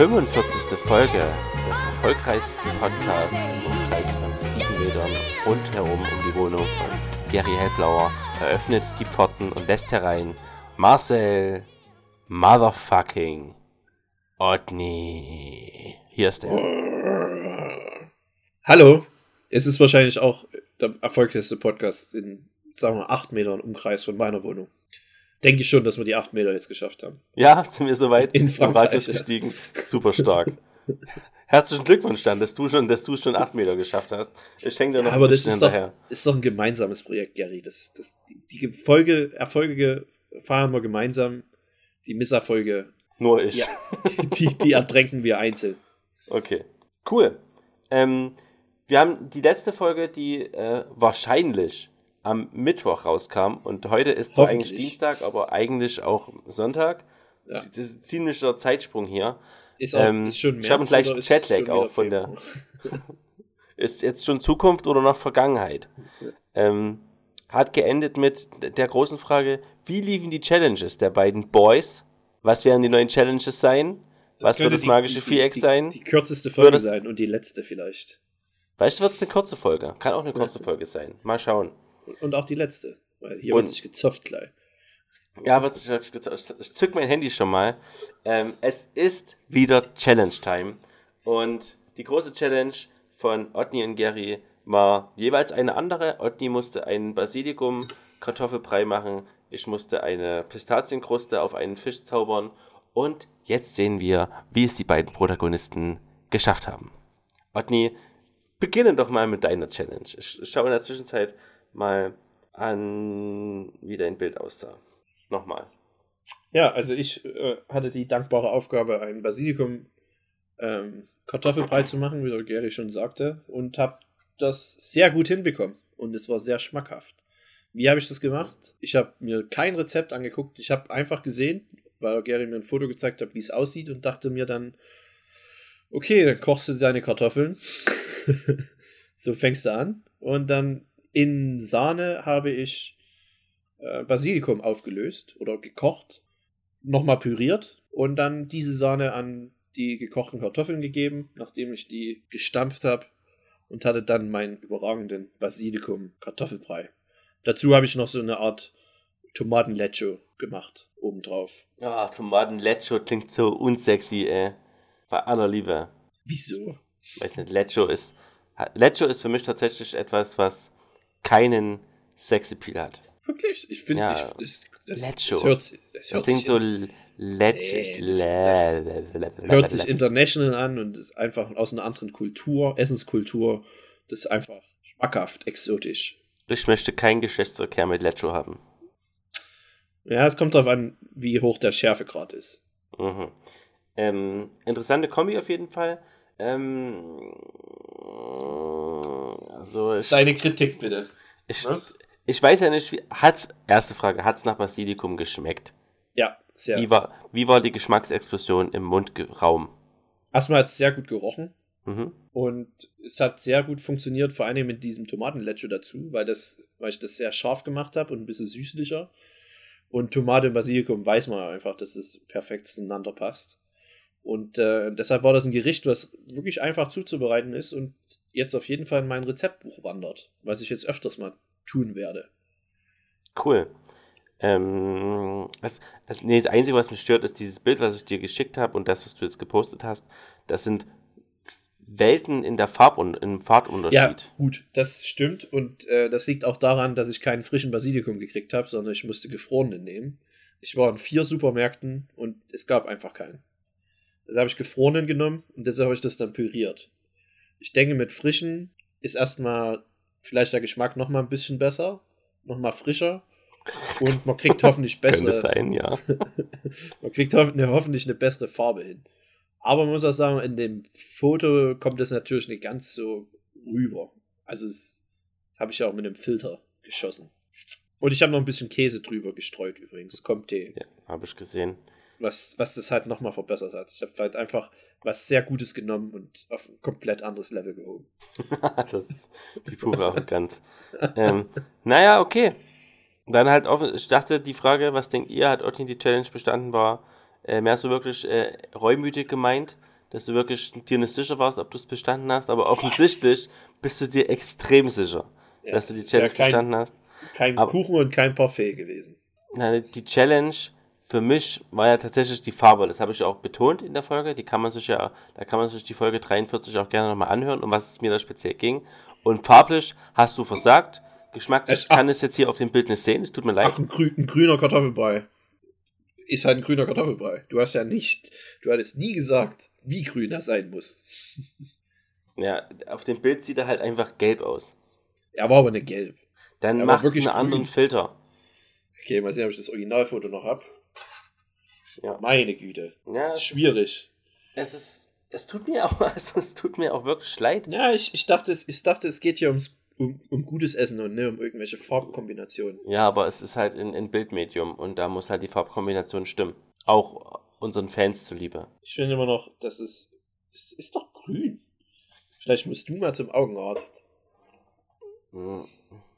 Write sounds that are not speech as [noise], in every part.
45. Folge des erfolgreichsten Podcasts im Umkreis von 7 Metern rundherum um die Wohnung von Gary Hellblauer eröffnet die Pforten und lässt herein Marcel Motherfucking Otni. Hier ist er. Hallo. Es ist wahrscheinlich auch der erfolgreichste Podcast in, sagen wir, 8 Metern Umkreis von meiner Wohnung. Denke ich schon, dass wir die 8 Meter jetzt geschafft haben. Ja, [laughs] sind wir soweit In Frankreich, ja. gestiegen. Super stark. [laughs] Herzlichen Glückwunsch dann, dass du schon, dass du schon 8 Meter geschafft hast. Ich schenke dir noch Aber ein das bisschen ist doch, hinterher. ist doch ein gemeinsames Projekt, Gary. Das, das, die, die Folge, Erfolge feiern wir gemeinsam. Die Misserfolge, Nur ich. ja, die, die [laughs] ertränken wir einzeln. Okay. Cool. Ähm, wir haben die letzte Folge, die äh, wahrscheinlich am Mittwoch rauskam und heute ist zwar eigentlich. Dienstag, aber eigentlich auch Sonntag. Ja. Das ist ein ziemlicher Zeitsprung hier. Ist, auch, Ähm, ist schon März ich habe einen schon wieder auch von der-? [laughs] Ist jetzt schon Zukunft oder noch Vergangenheit? Ähm, hat geendet mit der großen Frage, wie liefen die Challenges der beiden Boys? Was werden die neuen Challenges sein? Was wird das die- magische die- Viereck die, sein? Die kürzeste Folge das- sein und die letzte vielleicht. Weißt du, wird es eine kurze Folge? Kann auch eine kurze Folge sein. Mal schauen. Und auch die letzte. Weil hier Und- wird sich gezopft gleich. Ja, wird sich gezeugt. Ich zück mein Handy schon mal. Ähm, es ist wieder Challenge Time. Und die große Challenge von Otni und Gary war jeweils eine andere. Otni musste einen Basilikum Kartoffelbrei machen. Ich musste eine Pistazienkruste auf einen Fisch zaubern. Und jetzt sehen wir, wie es die beiden Protagonisten geschafft haben. Otni, beginne doch mal mit deiner Challenge. Ich schaue in der Zwischenzeit mal an, wie dein Bild aussah. Nochmal. Ja, also ich äh, hatte die dankbare Aufgabe, einen Basilikum ähm, Kartoffelbrei zu machen, wie der Gary schon sagte, und habe das sehr gut hinbekommen. Und es war sehr schmackhaft. Wie habe ich das gemacht? Ich habe mir kein Rezept angeguckt. Ich habe einfach gesehen, weil Gary mir ein Foto gezeigt hat, wie es aussieht, und dachte mir dann, okay, dann kochst du deine Kartoffeln. [laughs] so fängst du an. Und dann in Sahne habe ich äh, Basilikum aufgelöst oder gekocht, nochmal püriert und dann diese Sahne an die gekochten Kartoffeln gegeben, nachdem ich die gestampft habe und hatte dann meinen überragenden Basilikum-Kartoffelbrei. Dazu habe ich noch so eine Art Tomaten-Lecho gemacht, obendrauf. Ah, Tomaten-Lecho klingt so unsexy, ey. Bei aller Liebe. Wieso? Weiß nicht, Lecho ist. Lecho ist für mich tatsächlich etwas, was keinen Sexappeal hat. Wirklich? Ich finde, Ja. ich, das, das, Lecho. das hört, das Das hört, klingt sich, so. Nee, das- hört sich international an und ist einfach aus einer anderen Kultur, Essenskultur. Das ist einfach schmackhaft, exotisch. Ich möchte keinen Geschlechtsverkehr mit Lecho haben. Ja, es kommt darauf an, wie hoch der Schärfegrad ist. Mhm. Ähm, interessante Kombi auf jeden Fall. Ähm, also Deine Kritik bitte. Ich, Was? ich weiß ja nicht, wie, hat's, erste Frage, hat es nach Basilikum geschmeckt? Ja, sehr. Wie, war, wie war die Geschmacksexplosion im Mundraum? Erstmal hat es sehr gut gerochen Mhm. und es hat sehr gut funktioniert, vor allem mit diesem Tomatenlecho dazu, weil, das, weil ich das sehr scharf gemacht habe und ein bisschen süßlicher. Und Tomate und Basilikum weiß man einfach, dass es perfekt zueinander passt. Und äh, deshalb war das ein Gericht, was wirklich einfach zuzubereiten ist und jetzt auf jeden Fall in mein Rezeptbuch wandert, was ich jetzt öfters mal tun werde. Cool. Ähm, das, das, nee, das Einzige, was mich stört, ist dieses Bild, was ich dir geschickt habe und das, was du jetzt gepostet hast. Das sind Welten in der Farb und im Farbunterschied. Ja, gut, das stimmt. Und äh, das liegt auch daran, dass ich keinen frischen Basilikum gekriegt habe, sondern ich musste gefrorenen nehmen. Ich war in vier Supermärkten und es gab einfach keinen. Deshalb habe ich gefrorenen genommen und deshalb habe ich das dann püriert. Ich denke, mit frischen ist erstmal vielleicht der Geschmack noch mal ein bisschen besser, noch mal frischer und man kriegt [laughs] hoffentlich bessere, sein, ja. [laughs] man kriegt ne, hoffentlich eine bessere Farbe hin. Aber man muss auch sagen, in dem Foto kommt das natürlich nicht ganz so rüber. Also es, das habe ich ja auch mit einem Filter geschossen. Und ich habe noch ein bisschen Käse drüber gestreut übrigens, Comté, ja Habe ich gesehen. Was, was das halt nochmal verbessert hat. Ich habe halt einfach was sehr Gutes genommen und auf ein komplett anderes Level gehoben. [laughs] das ist die pure Arroganz. ähm, naja, okay. Dann halt offen, ich dachte, die Frage, was denkt ihr, hat Otni die Challenge bestanden, war äh, mehr so wirklich äh, reumütig gemeint. dass du wirklich dir nicht sicher warst, ob du es bestanden hast, aber offensichtlich bist du dir extrem sicher, Ja, dass du die ist ja Challenge kein- bestanden hast. Kein Aber- Kuchen und kein Parfait gewesen. Na, die Challenge für mich war ja tatsächlich die Farbe. Das habe ich auch betont in der Folge. Die kann man sich ja, da kann man sich die Folge 43 auch gerne nochmal anhören, um was es mir da speziell ging. Und farblich hast du versagt. Geschmacklich kann es jetzt hier auf dem Bild nicht sehen. Es tut mir leid. Ach, ein, grü ein grüner Kartoffelbrei. Ist halt ein grüner Kartoffelbrei. Du hast ja nicht, du hattest nie gesagt, wie grün er sein muss. [laughs] Ja, auf dem Bild sieht er halt einfach gelb aus. Er war aber nicht gelb. Dann Er macht einen anderen grün. Filter. Okay, mal sehen, ob ich das Originalfoto noch hab. Ja. Meine Güte. Ja, es ist schwierig. Es ist, es tut mir [laughs] auch, also es tut mir auch wirklich leid. Ja, ich, ich, dachte, es, ich dachte, es geht hier ums, um, um gutes Essen und ne, um irgendwelche Farbkombinationen. Ja, aber es ist halt in, in Bildmedium und da muss halt die Farbkombination stimmen. Auch unseren Fans zuliebe. Ich finde immer noch, das ist. Das ist doch grün. Vielleicht musst du mal zum Augenarzt. Hm,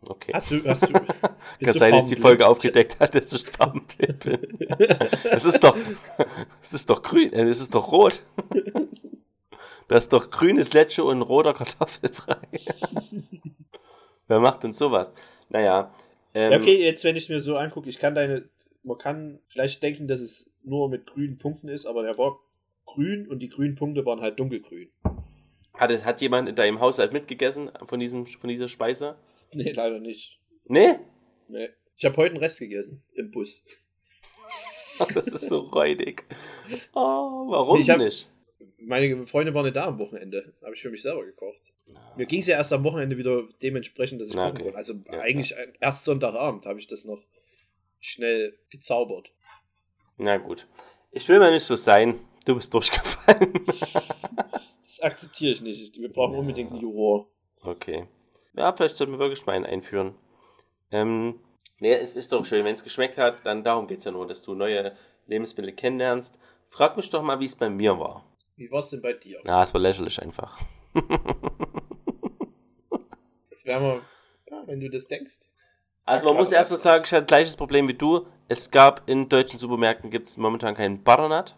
Okay. Hast du. Hast du [laughs] Kann sein, dass die? Folge aufgedeckt hat, dass ich farbenblind bin. [laughs] Es ist doch, es ist doch grün, äh, es ist doch rot. Das ist doch grünes Lecce und roter Kartoffelbrei. [laughs] Wer macht denn sowas? Naja. Ähm, okay, jetzt, wenn ich mir so angucke, ich kann deine. Man kann vielleicht denken, dass es nur mit grünen Punkten ist, aber der war grün und die grünen Punkte waren halt dunkelgrün. Hat, es- hat jemand in deinem Haushalt mitgegessen von, diesem, von dieser Speise? [laughs] Nee, leider nicht. Nee? Nee. Ich habe heute einen Rest gegessen im Bus. Das ist so räudig. [laughs] Oh, warum Ich hab- nicht? Meine Freunde waren nicht da am Wochenende. Habe ich für mich selber gekocht. Mir ging es ja erst am Wochenende wieder dementsprechend, dass ich Na, kochen okay. konnte. Also Ja, eigentlich erst Sonntagabend habe ich das noch schnell gezaubert. Na gut. Ich will mal nicht so sein. Du bist durchgefallen. [laughs] Das akzeptiere ich nicht. Wir brauchen unbedingt einen Juror. Okay. Ja, vielleicht sollten wir wirklich mal einen einführen. Ähm, nee, es ist doch schön, wenn es geschmeckt hat, dann darum geht es ja nur, dass du neue Lebensmittel kennenlernst. Frag mich doch mal, wie es bei mir war. Wie war es denn bei dir? Ja, es war lächerlich einfach. [laughs] Das wäre mal, ja, wenn du das denkst. Also Ja, man klar, muss erstmal das- sagen, ich hatte gleiches Problem wie du. Es gab in deutschen Supermärkten gibt es momentan keinen Butternut.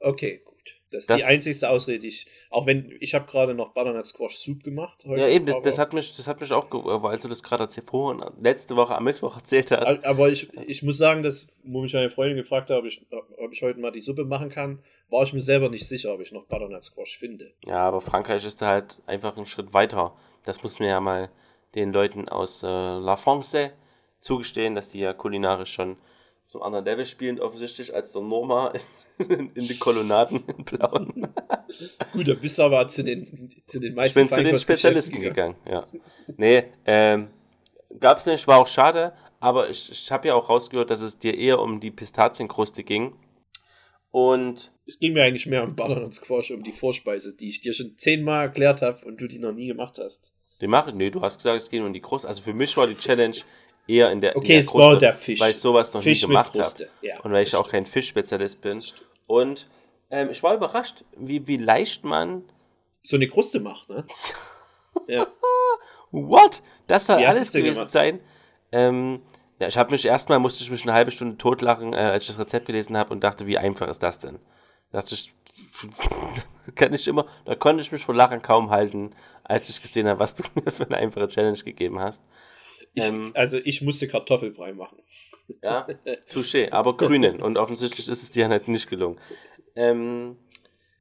Okay, gut. Das ist Das- die einzigste Ausrede, die ich. Auch wenn ich habe gerade noch Butternut Squash Soup gemacht. Heute, Ja, eben, das, das, hat mich, das hat mich auch, als du das gerade erzählt, vorhin, letzte Woche am Mittwoch erzählt hast. Aber ich, ich muss sagen, dass, wo mich meine Freundin gefragt hat, ob ich, ob ich heute mal die Suppe machen kann, war ich mir selber nicht sicher, ob ich noch Butternut Squash finde. Ja, aber Frankreich ist da halt einfach einen Schritt weiter. Das muss mir ja mal den Leuten aus äh, La France zugestehen, dass die ja kulinarisch schon zum anderen Level spielen, offensichtlich als der Norma [laughs] in, in den Kolonnaden [laughs] in Blauen. [laughs] Gut, da bist du aber zu den, zu den Ich meisten bin zu den Spezialisten gegangen, ja. Nee, ähm, gab's nicht, war auch schade, aber ich, ich habe ja auch rausgehört, dass es dir eher um die Pistazienkruste ging. Und Es ging mir eigentlich mehr um Butternut Squash, um die Vorspeise, die ich dir schon zehnmal erklärt habe und du die noch nie gemacht hast. die mache nee, du hast gesagt, es ging um die Kruste. Also für mich war die Challenge eher in der, in Okay, der es war der Fisch. weil ich sowas noch Fisch nie gemacht habe. Kruste. Ja, Und weil ich auch kein Fischspezialist bin. Und ähm, ich war überrascht, wie, wie leicht man. so eine Kruste macht, ne? [laughs] ja. What? Das soll Wie alles gewesen gemacht? sein. Ähm, ja, ich habe mich erstmal musste ich mich eine halbe Stunde totlachen, äh, als ich das Rezept gelesen habe und dachte, wie einfach ist das denn? Da dachte ich, [laughs] kann ich immer, da konnte ich mich vor Lachen kaum halten, als ich gesehen habe, was du [laughs] mir für eine einfache Challenge gegeben hast. Ich, Ähm. also ich musste Kartoffelbrei machen. Ja, [laughs] touché, aber grünen. Und offensichtlich ist es dir halt nicht gelungen. Ähm,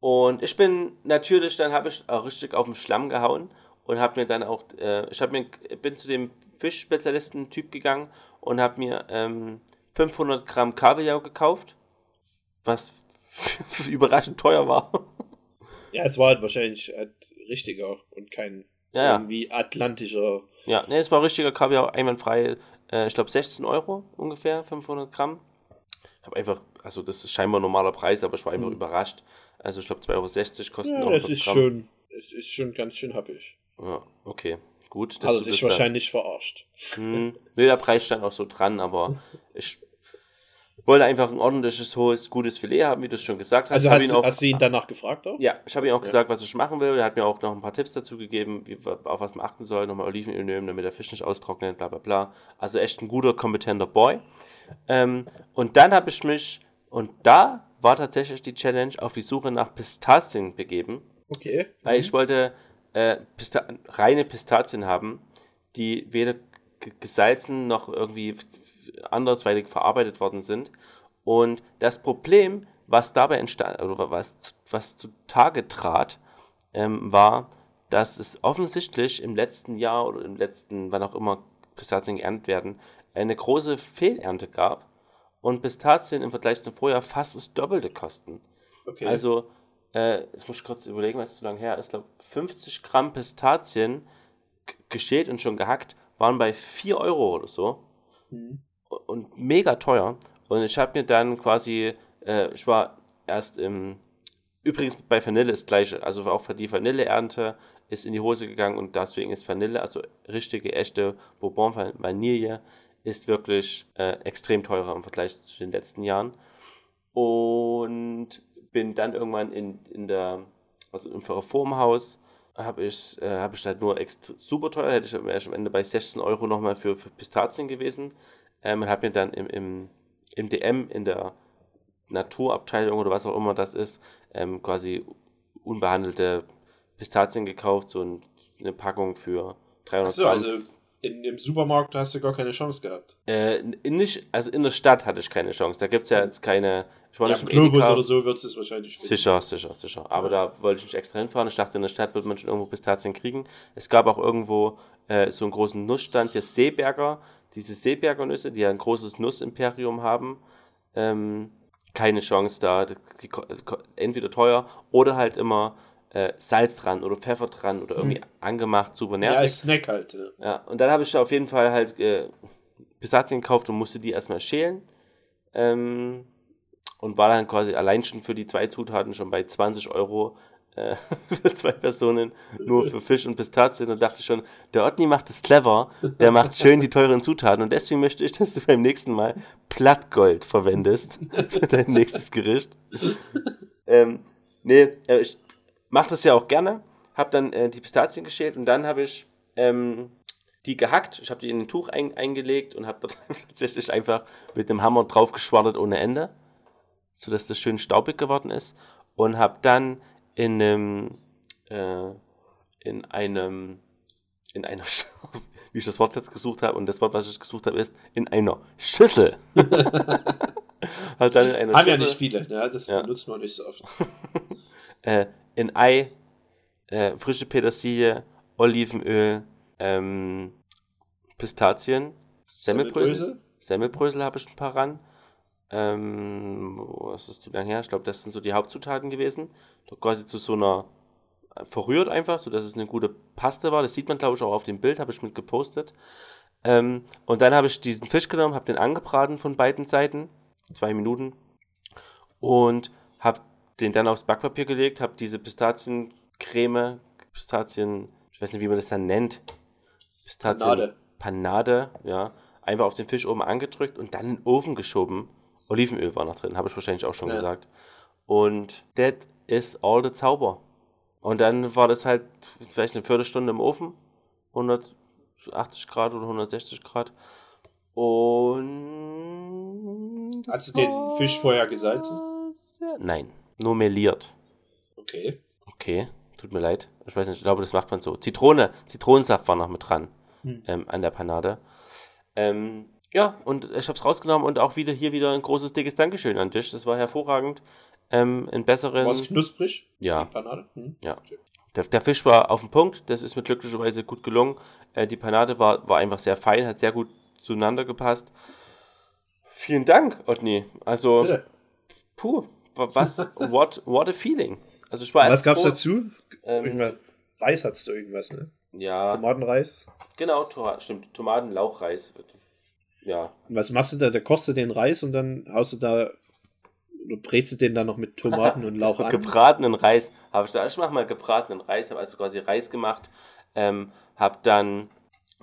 und ich bin natürlich, dann habe ich auch richtig auf den Schlamm gehauen und habe mir dann auch, äh, ich mir, bin zu dem Fischspezialisten-Typ gegangen und habe mir ähm, 500 Gramm Kabeljau gekauft, was [laughs] überraschend teuer war. Ja, es war halt wahrscheinlich halt richtiger und kein Ja, ja. irgendwie atlantischer. Ja, ne, es war richtiger Kabeljau, einwandfrei, äh, ich glaube 16 Euro ungefähr, 500 Gramm. Ich habe einfach, also das ist scheinbar ein normaler Preis, aber ich war einfach Mhm. überrascht. Also ich glaube 2,60 Euro kosten Ja, das 100 ist Gramm. schon, es ist schon ganz schön happig. Ja, okay, gut. dass Also du dich das wahrscheinlich verarscht. sagst. Hm, nee, der Preis stand auch so dran, aber [laughs] ich wollte einfach ein ordentliches, hohes, gutes Filet haben, wie du es schon gesagt hast. Also hast ihn du, auch- hast du ihn danach gefragt auch? Ja, ich habe ihm auch Ja. gesagt, was ich machen will. Er hat mir auch noch ein paar Tipps dazu gegeben, wie, auf was man achten soll. Nochmal Olivenöl nehmen, damit der Fisch nicht austrocknet, bla bla bla. Also echt ein guter, kompetenter Boy. Ähm, und dann habe ich mich Und da war tatsächlich die Challenge auf die Suche nach Pistazien begeben. Okay. Weil ich wollte äh, Pista reine Pistazien haben, die weder gesalzen noch irgendwie andersweitig verarbeitet worden sind. Und das Problem, was dabei entstand, oder was, was zutage trat, ähm, war, dass es offensichtlich im letzten Jahr oder im letzten, wann auch immer Pistazien geerntet werden, eine große Fehlernte gab und Pistazien im Vergleich zum Vorjahr fast das Doppelte kosten. Okay. Also, äh, jetzt muss ich kurz überlegen, was zu lange her ist. Ich glaube, 50 Gramm Pistazien geschält und schon gehackt waren bei 4 Euro oder so. Mhm. Und mega teuer. Und ich habe mir dann quasi, äh, ich war erst im, übrigens bei Vanille ist gleiche, also auch für die Vanilleernte ist in die Hose gegangen und deswegen ist Vanille, also richtige, echte Bourbon Vanille, ist wirklich äh, extrem teurer im Vergleich zu den letzten Jahren. Und bin dann irgendwann in, in der, also im Reformhaus, habe ich, äh, hab ich halt nur super teuer, hätte ich am Ende bei 16 Euro nochmal für, für Pistazien gewesen. Ähm, und habe mir dann im, im, im DM, in der Naturabteilung oder was auch immer das ist, ähm, quasi unbehandelte Pistazien gekauft, so eine Packung für 300 Achso, Gramm. also in dem Supermarkt hast du gar keine Chance gehabt. Äh, in nicht, also in der Stadt hatte ich keine Chance. Da gibt es ja jetzt keine. Ich war ja, im Globus oder so wird es wahrscheinlich finden. Sicher, sicher, sicher. Aber ja. da wollte ich nicht extra hinfahren. Ich dachte, in der Stadt wird man schon irgendwo Pistazien kriegen. Es gab auch irgendwo äh, so einen großen Nussstand, hier Seeberger. Diese Seeberger Nüsse, die ja ein großes Nussimperium haben. Ähm, keine Chance da. Die, entweder teuer oder halt immer äh, Salz dran oder Pfeffer dran oder irgendwie hm. angemacht, super nervig. Ja, als Snack halt. Ja, ja und dann habe ich auf jeden Fall halt äh, Pistazien gekauft und musste die erstmal schälen. Ähm, und war dann quasi allein schon für die zwei Zutaten schon bei 20 Euro äh, [laughs] für zwei Personen, nur für Fisch und Pistazien. Und dachte schon, der Otni macht es clever, der macht schön die teuren Zutaten. Und deswegen möchte ich, [laughs] dass du beim nächsten Mal Plattgold verwendest für dein nächstes Gericht. Ähm, nee, äh, ich mache das ja auch gerne. Habe dann äh, die Pistazien geschält und dann habe ich ähm, die gehackt. Ich habe die in ein Tuch ein, eingelegt und habe dort [laughs] tatsächlich einfach mit dem Hammer drauf geschwattert ohne Ende, sodass das schön staubig geworden ist. Und habe dann in einem, äh, in einem, in einer, [laughs] wie ich das Wort jetzt gesucht habe, und das Wort, was ich gesucht habe, ist in einer Schüssel. [laughs] halt dann in einer Haben Schüssel, ja nicht viele, ne? das ja. benutzt man nicht so oft. [laughs] äh, in Ei, äh, frische Petersilie, Olivenöl, ähm, Pistazien, Semmelbrösel. Semmelbrösel habe ich ein paar ran. Ähm, was ist zu lange her? Ich glaube, das sind so die Hauptzutaten gewesen. Doch quasi zu so einer äh, verrührt einfach, sodass es eine gute Paste war. Das sieht man, glaube ich, auch auf dem Bild, habe ich mit gepostet. Ähm, und dann habe ich diesen Fisch genommen, habe den angebraten von beiden Seiten, zwei Minuten, und habe den dann aufs Backpapier gelegt, habe diese Pistaziencreme, Pistazien, ich weiß nicht, wie man das dann nennt, Pistazien Panade. Panade, ja, einfach auf den Fisch oben angedrückt und dann in den Ofen geschoben. Olivenöl war noch drin, habe ich wahrscheinlich auch schon ja. gesagt. Und that is all the Zauber. Und dann war das halt vielleicht eine Viertelstunde im Ofen, 180 Grad oder 160 Grad. Und. Hast du den Fisch vorher gesalzen? Nein. Nur meliert. Okay. Okay, tut mir leid. Ich weiß nicht, ich glaube, das macht man so. Zitrone, Zitronensaft war noch mit dran hm. ähm, an der Panade. Ähm, ja, und ich habe es rausgenommen und auch wieder hier wieder ein großes, dickes Dankeschön an dich. Das war hervorragend. Ähm, in besseren. War es knusprig? Ja. Panade? Hm. Ja. Der, der, Fisch war auf dem Punkt, das ist mir glücklicherweise gut gelungen. Äh, die Panade war, war einfach sehr fein, hat sehr gut zueinander gepasst. Vielen Dank, Otni. Also, Bitte. puh, was, [laughs] what, what a feeling. Also ich war Was gab's froh, dazu? Ähm, Reis hattest du irgendwas, ne? Ja. Tomatenreis? Genau, to stimmt. Tomaten, Lauchreis. Ja. Und was machst du da? Da kochst du den Reis und dann haust du da du brätst du den dann noch mit Tomaten und Lauch an? Gebratenen Reis habe ich da. Ich mache mal gebratenen Reis, habe also quasi Reis gemacht, ähm, habe dann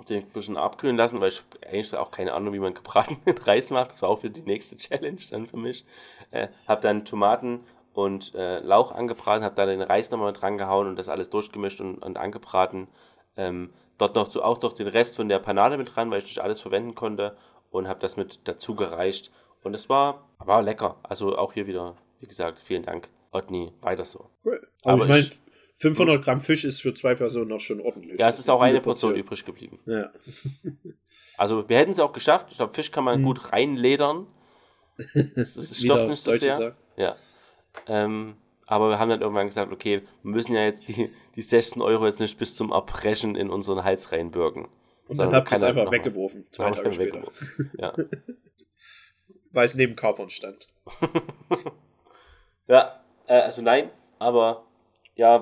den ein bisschen abkühlen lassen, weil ich eigentlich auch keine Ahnung, wie man gebratenen [laughs] Reis macht. Das war auch für die nächste Challenge dann für mich. Äh, habe dann Tomaten und äh, Lauch angebraten, habe da den Reis nochmal dran gehauen und das alles durchgemischt und, und angebraten. Ähm, dort noch so auch noch den Rest von der Panade mit dran, weil ich nicht alles verwenden konnte und habe das mit dazu gereicht Und es war, war lecker. Also auch hier wieder, wie gesagt, vielen Dank, Otni, weiter so. Cool. Aber, Aber ich meine, 500 Gramm Fisch ist für zwei Personen noch schon ordentlich. Ja, es ist auch eine Portion übrig geblieben. Ja. [laughs] [laughs] Also wir hätten es auch geschafft. Ich glaube, Fisch kann man Mhm. gut reinledern. [laughs] Das ist Stoff nicht so sehr. sagen. Ja. Ähm, aber wir haben dann irgendwann gesagt, okay, wir müssen ja jetzt die, die 16 Euro jetzt nicht bis zum Erbrechen in unseren Hals reinwirken. Und dann habt ihr es einfach weggeworfen, zwei Tage später. Ja. [laughs] Weil es neben Kapern stand. [laughs] ja, äh, also nein, aber ja,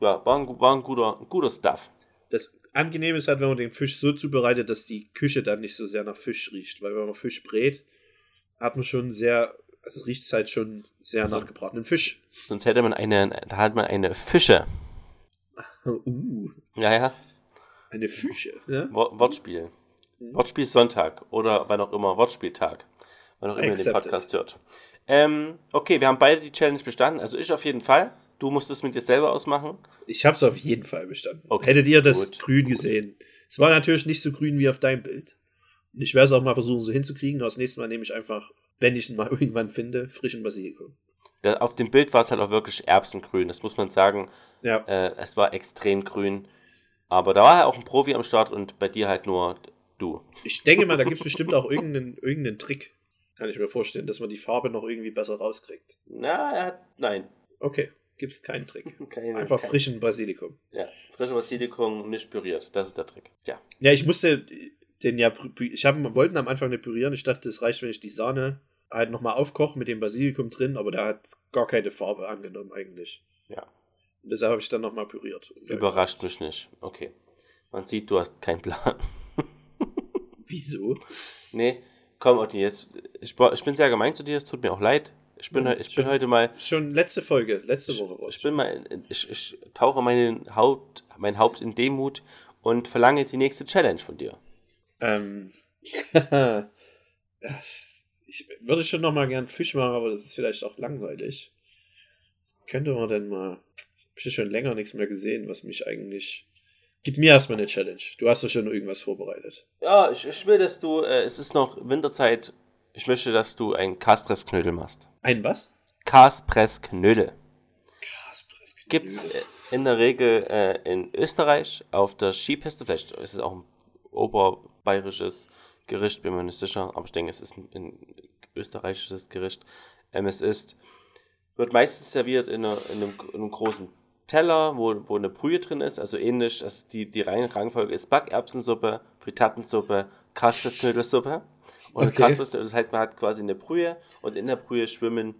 ja war, ein, war ein, guter, ein guter Stuff. Das Angenehme ist halt, wenn man den Fisch so zubereitet, dass die Küche dann nicht so sehr nach Fisch riecht. Weil wenn man Fisch brät, hat man schon sehr, also riecht es halt schon sehr So. nach gebratenen Fisch. Sonst hätte man eine, da hat man eine Fische. Uh, Ja, ja, eine Fische. Ja? Wor- Wortspiel. Mhm. Wortspiel Sonntag oder wann auch immer, Wortspieltag. Wann auch immer ihr den. Podcast hört. Ähm, okay, wir haben beide die Challenge bestanden. Also ich auf jeden Fall. Du musst es mit dir selber ausmachen. Ich habe es auf jeden Fall bestanden. Okay, Hättet ihr das gut. grün gesehen? Es war natürlich nicht so grün wie auf deinem Bild. Und ich werde es auch mal versuchen, so hinzukriegen. Aber das nächste Mal nehme ich einfach, wenn ich ihn mal [laughs] irgendwann finde, frischen Basilikum. Da, auf dem Bild war es halt auch wirklich erbsengrün. Das muss man sagen. Ja, Äh, es war extrem grün. Aber da war ja auch ein Profi am Start und bei dir halt nur du. ich denke mal, da gibt es bestimmt auch irgendeinen, [laughs] irgendeinen Trick. Kann ich mir vorstellen, dass man die Farbe noch irgendwie besser rauskriegt. Na, er hat. Nein. Okay, gibt es keinen Trick. [laughs] Keine, Einfach kein- frischen Basilikum. Ja, frische Basilikum, nicht püriert. Das ist der Trick. Tja. Ja, ich musste den ja, ich hab, wollten am Anfang nicht pürieren. Ich dachte, es reicht, wenn ich die Sahne halt nochmal aufkoche mit dem Basilikum drin, aber der hat gar keine Farbe angenommen eigentlich. Ja. Und deshalb habe ich dann nochmal püriert. Überrascht mich nicht. Okay. Man sieht, du hast keinen Plan. [laughs] Wieso? Nee, komm, Otti, jetzt. Ich, ich bin sehr gemein zu dir, es tut mir auch leid. Ich bin, ich bin schon. heute mal. Schon letzte Folge, letzte Woche war's. Ich bin mal. Ich, ich tauche meinen Haupt, mein Haupt in Demut und verlange die nächste Challenge von dir. Ähm, [laughs] ich würde schon noch mal gern Fisch machen, aber das ist vielleicht auch langweilig. Was könnte man denn mal? Ich habe schon länger nichts mehr gesehen, was mich eigentlich. Gib mir erstmal eine Challenge. Du hast doch schon irgendwas vorbereitet. Ja, ich, ich will, dass du. Äh, es ist noch Winterzeit. Ich möchte, dass du ein Kaspressknödel machst. Ein was? Kaspressknödel. Kaspressknödel. Gibt es in der Regel äh, in Österreich auf der Skipiste. Vielleicht ist es auch ein oberbayerisches Gericht, bin mir nicht sicher, aber ich denke, es ist ein, ein österreichisches Gericht. Ähm, es ist, wird meistens serviert in, einer, in, einem, in einem großen Teller, wo, wo eine Brühe drin ist, also ähnlich, also die, die Reihen- Rangfolge ist Backerbsensuppe, Frittatensuppe, Kaspressknödelsuppe. Und Okay. Kaspressknödel, das heißt, man hat quasi eine Brühe und in der Brühe schwimmen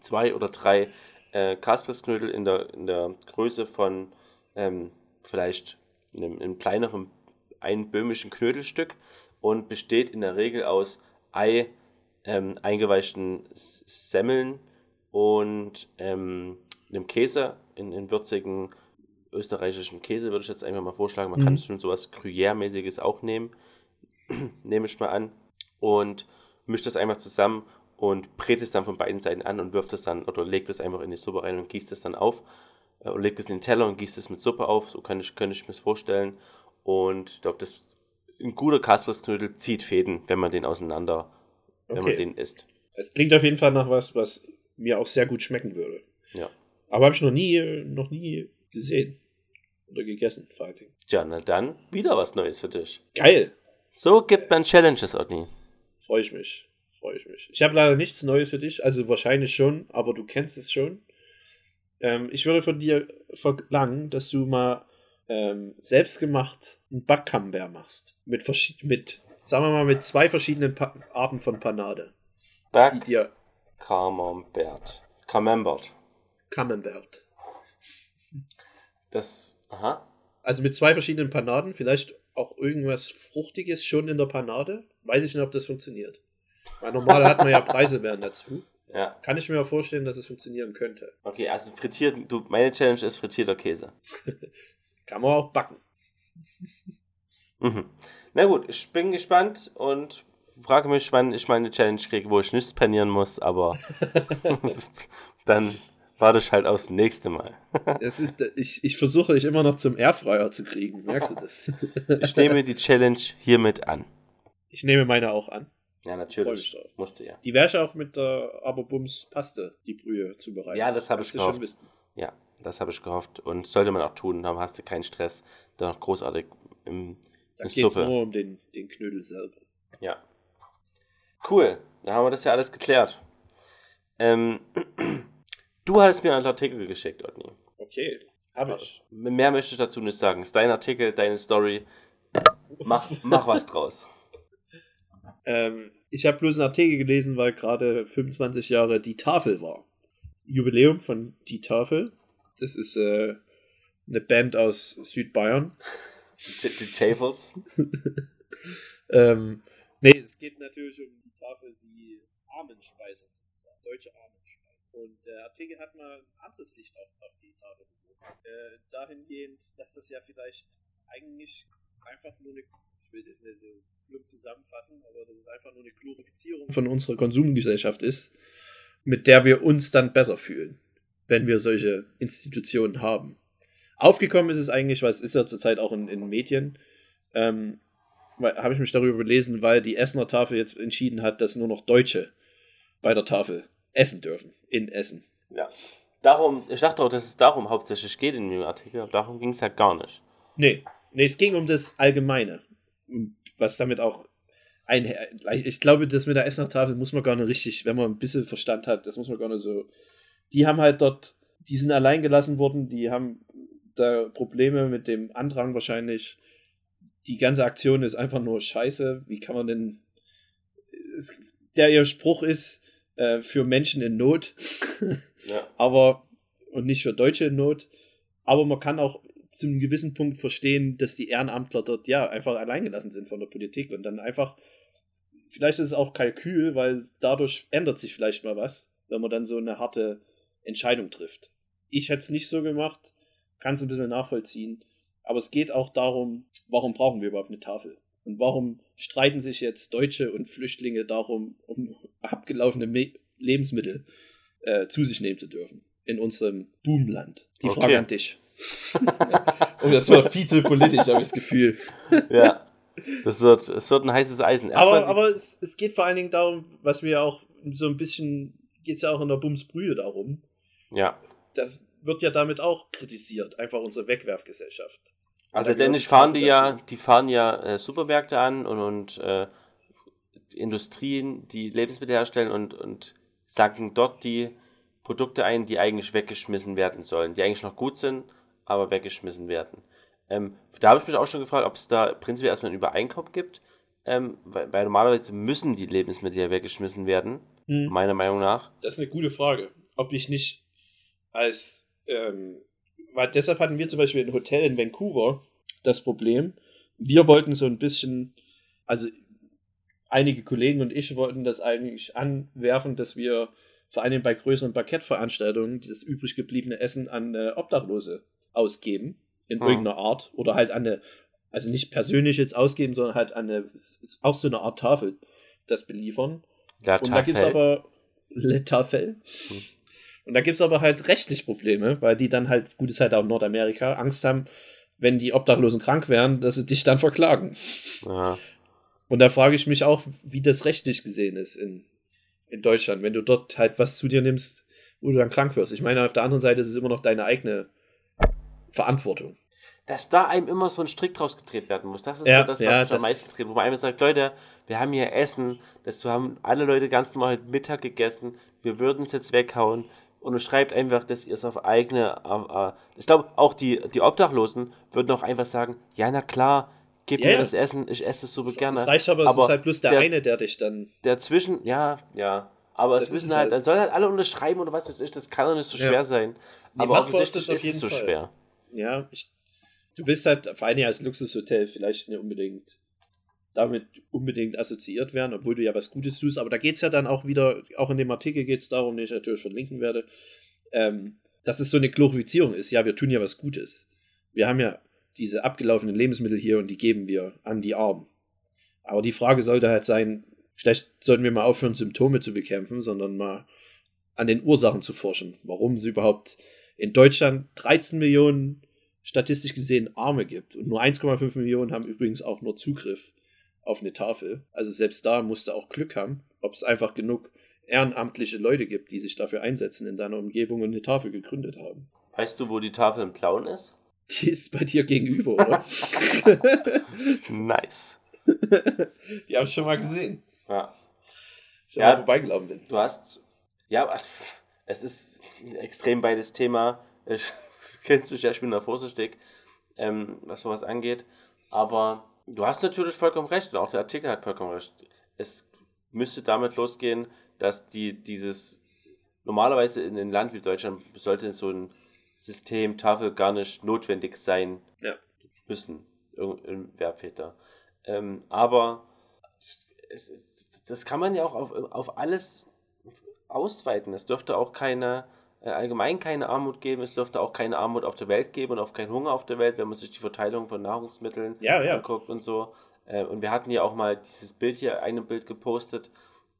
zwei oder drei äh, Kaspressknödel in der, in der Größe von ähm, vielleicht einem, einem kleineren einböhmischen Knödelstück und besteht in der Regel aus Ei, ähm, eingeweichten Semmeln und ähm, einem Käse, in, in würzigen österreichischen Käse würde ich jetzt einfach mal vorschlagen. Man Mhm. kann schon sowas Gruyère-mäßiges auch nehmen, [clears throat] nehme ich mal an und mischt das einfach zusammen und brät es dann von beiden Seiten an und wirft es dann oder legt es einfach in die Suppe rein und gießt es dann auf äh, und legt es in den Teller und gießt es mit Suppe auf. So kann ich, könnte ich mir das vorstellen. Und ich glaube, das ein guter Kaspersknödel zieht Fäden, wenn man den auseinander, wenn man Okay. den isst. Es klingt auf jeden Fall nach was, was mir auch sehr gut schmecken würde. Ja. Aber habe ich noch nie, noch nie gesehen. Oder gegessen, vor allen Dingen. Tja, na dann wieder was Neues für dich. Geil. So gibt man Challenges, Otni. Freue ich mich. Freue ich mich. Ich habe leider nichts Neues für dich. Also wahrscheinlich schon, aber du kennst es schon. Ähm, ich würde von dir verlangen, dass du mal ähm, selbstgemacht einen Backcamembert machst. Mit, mit, sagen wir mal, mit zwei verschiedenen pa Arten von Panade. Die Back dir Camembert. Camembert. Camembert. Das, aha. Also mit zwei verschiedenen Panaden, vielleicht auch irgendwas Fruchtiges schon in der Panade. Weiß ich nicht, ob das funktioniert. Weil normal hat man ja [laughs] Preiselbeeren dazu. Ja. Kann ich mir vorstellen, dass es funktionieren könnte. Okay, also frittiert, du, meine Challenge ist frittierter Käse. [laughs] Kann man auch backen. [laughs] Mhm. Na gut, ich bin gespannt und frage mich, wann ich meine Challenge kriege, wo ich nichts panieren muss, aber [laughs] dann warte ich halt aufs nächste Mal. [laughs] Ist, ich, ich versuche dich immer noch zum Airfryer zu kriegen. Merkst du das? Ich nehme die Challenge hiermit an. Ich nehme meine auch an. Ja, natürlich. Musste ja. Die wäre auch mit der Aberbums Paste, die Brühe zubereiten. Ja, das habe ich schon gehofft. Ja, das habe ich gehofft. Und sollte man auch tun, dann hast du keinen Stress. Dann noch großartig im, Da geht es nur um den, den Knödel selber. Ja. Cool. Dann haben wir das ja alles geklärt. Ähm, [clears throat] du hattest mir einen Artikel geschickt, Otni. Okay, habe ich. Mehr möchte ich dazu nicht sagen. Ist dein Artikel, deine Story. Mach, mach was [laughs] draus. Ähm, ich habe bloß einen Artikel gelesen, weil gerade 25 Jahre die Tafel war. Jubiläum von Die Tafel. Das ist äh, eine Band aus Südbayern. Die, die Tafels. [laughs] Ähm, nee, es geht natürlich um die Tafel, die Armenspeise sozusagen, deutsche Armenspeise. Und der Artikel hat mal ein anderes Licht auf, auf die Tafel geworfen. Äh, dahingehend, dass das ja vielleicht eigentlich einfach nur eine, ich will es jetzt nicht so plump zusammenfassen, aber dass es einfach nur eine Glorifizierung von unserer Konsumgesellschaft ist, mit der wir uns dann besser fühlen, wenn wir solche Institutionen haben. Aufgekommen ist es eigentlich, weil es ist ja zurzeit auch in, in Medien, ähm, habe ich mich darüber belesen, weil die Essener Tafel jetzt entschieden hat, dass nur noch Deutsche bei der Tafel essen dürfen. In Essen. Ja. Darum, ich dachte auch, dass es darum hauptsächlich geht in dem Artikel, aber darum ging es ja gar nicht. Nee, nee, es ging um das Allgemeine. Und was damit auch einher. Ich glaube, das mit der Essener Tafel muss man gar nicht richtig, wenn man ein bisschen Verstand hat, das muss man gar nicht so. Die haben halt dort, die sind allein gelassen worden, die haben da Probleme mit dem Andrang wahrscheinlich. Die ganze Aktion ist einfach nur scheiße. Wie kann man denn. Es, der ihr Spruch ist äh, für Menschen in Not. [laughs] Ja. aber und nicht für Deutsche in Not. Aber man kann auch zu einem gewissen Punkt verstehen, dass die Ehrenamtler dort ja einfach alleingelassen sind von der Politik und dann einfach, vielleicht ist es auch Kalkül, weil dadurch ändert sich vielleicht mal was, wenn man dann so eine harte Entscheidung trifft. Ich hätte es nicht so gemacht, kann es ein bisschen nachvollziehen, aber es geht auch darum, warum brauchen wir überhaupt eine Tafel? Und warum streiten sich jetzt Deutsche und Flüchtlinge darum, um [laughs] abgelaufene Me Lebensmittel äh, zu sich nehmen zu dürfen in unserem Boomland? Die Okay. Frage an dich. [laughs] oh, das war viel zu politisch, habe ich das Gefühl. ja. Das wird, es wird ein heißes Eisen. Erstmal Aber, die- aber es, es geht vor allen Dingen darum, was wir auch so ein bisschen, geht es ja auch in der Bumsbrühe darum. ja. Das wird ja damit auch kritisiert, einfach unsere Wegwerfgesellschaft. Also letztendlich fahren die ja, die fahren ja äh, Supermärkte an und, und äh, Industrien, die Lebensmittel herstellen und, und sacken dort die Produkte ein, die eigentlich weggeschmissen werden sollen, die eigentlich noch gut sind, aber weggeschmissen werden. Ähm, da habe ich mich auch schon gefragt, ob es da prinzipiell erstmal ein Übereinkommen gibt, ähm, weil, weil normalerweise müssen die Lebensmittel ja weggeschmissen werden, Hm. meiner Meinung nach. Das ist eine gute Frage. Ob ich nicht als, ähm, weil deshalb hatten wir zum Beispiel ein Hotel in Vancouver das Problem. Wir wollten so ein bisschen, also einige Kollegen und ich wollten das eigentlich anwerfen, dass wir vor allem bei größeren Parkettveranstaltungen das übrig gebliebene Essen an äh, Obdachlose ausgeben, in Hm. irgendeiner Art. Oder halt an eine, also nicht persönlich jetzt ausgeben, sondern halt an eine, ist auch so eine Art Tafel, das beliefern. La Und da gibt es aber Le Tafel. Und da gibt es aber halt rechtlich Probleme, weil die dann halt, gut ist halt auch Nordamerika, Angst haben, wenn die Obdachlosen krank wären, dass sie dich dann verklagen. Ja. Und da frage ich mich auch, wie das rechtlich gesehen ist in, in Deutschland, wenn du dort halt was zu dir nimmst, wo du dann krank wirst. Ich meine, auf der anderen Seite ist es immer noch deine eigene Verantwortung. dass da einem immer so ein Strick draus gedreht werden muss. Das ist Ja, so das, was ja, mich am das- meisten dreht. Wo man einfach sagt, Leute, wir haben hier Essen, das haben alle Leute ganz normal heute Mittag gegessen, wir würden es jetzt weghauen. Und es schreibt einfach, dass ihr es auf eigene. Äh, äh, ich glaube, auch die, die Obdachlosen würden auch einfach sagen: Ja, na klar, gib Ja, mir das Essen, ich esse es super Es, gerne. es reicht aber, es Aber ist halt bloß der, der- eine, der dich dann. Dazwischen, ja, ja. Aber es Das wissen ist halt, halt- dann sollen halt alle unterschreiben oder was weiß ich, das kann doch nicht so Ja. schwer sein. Nee, aber ist offensichtlich das auf ist es so schwer. Ja, ich, du willst halt vor allem als Luxushotel vielleicht nicht unbedingt damit unbedingt assoziiert werden, obwohl du ja was Gutes tust. Aber da geht es ja dann auch wieder, auch in dem Artikel geht es darum, den ich natürlich verlinken werde, ähm, dass es so eine Glorifizierung ist. Ja, wir tun ja was Gutes. Wir haben ja diese abgelaufenen Lebensmittel hier und die geben wir an die Armen. Aber die Frage sollte halt sein, vielleicht sollten wir mal aufhören, Symptome zu bekämpfen, sondern mal an den Ursachen zu forschen, warum es überhaupt in Deutschland 13 Millionen statistisch gesehen Arme gibt. Und nur 1,5 Millionen haben übrigens auch nur Zugriff auf eine Tafel. Also selbst da musst du auch Glück haben, ob es einfach genug ehrenamtliche Leute gibt, die sich dafür einsetzen in deiner Umgebung und eine Tafel gegründet haben. Weißt du, wo die Tafel in Plauen ist? Die ist bei dir gegenüber, oder? [laughs] nice. Die habe ich schon mal gesehen. Ja. Ich ja, vorbeigelaufen bin. Du hast, ja, es ist ein extrem beides Thema. Ich [laughs] kennst mich ja, ich bin da vorsichtig, ähm, was sowas angeht. Aber du hast natürlich vollkommen recht und auch der Artikel hat vollkommen recht. Es müsste damit losgehen, dass die dieses normalerweise in einem Land wie Deutschland sollte so ein System Tafel gar nicht notwendig sein ja. müssen im Werbväter. Ähm, aber es, es, das kann man ja auch auf, auf alles ausweiten. Es dürfte auch keine äh, allgemein keine Armut geben, es dürfte auch keine Armut auf der Welt geben und auch keinen Hunger auf der Welt, wenn man sich die Verteilung von Nahrungsmitteln ja, ja. anguckt und so. Äh, und wir hatten ja auch mal dieses Bild hier, ein Bild gepostet,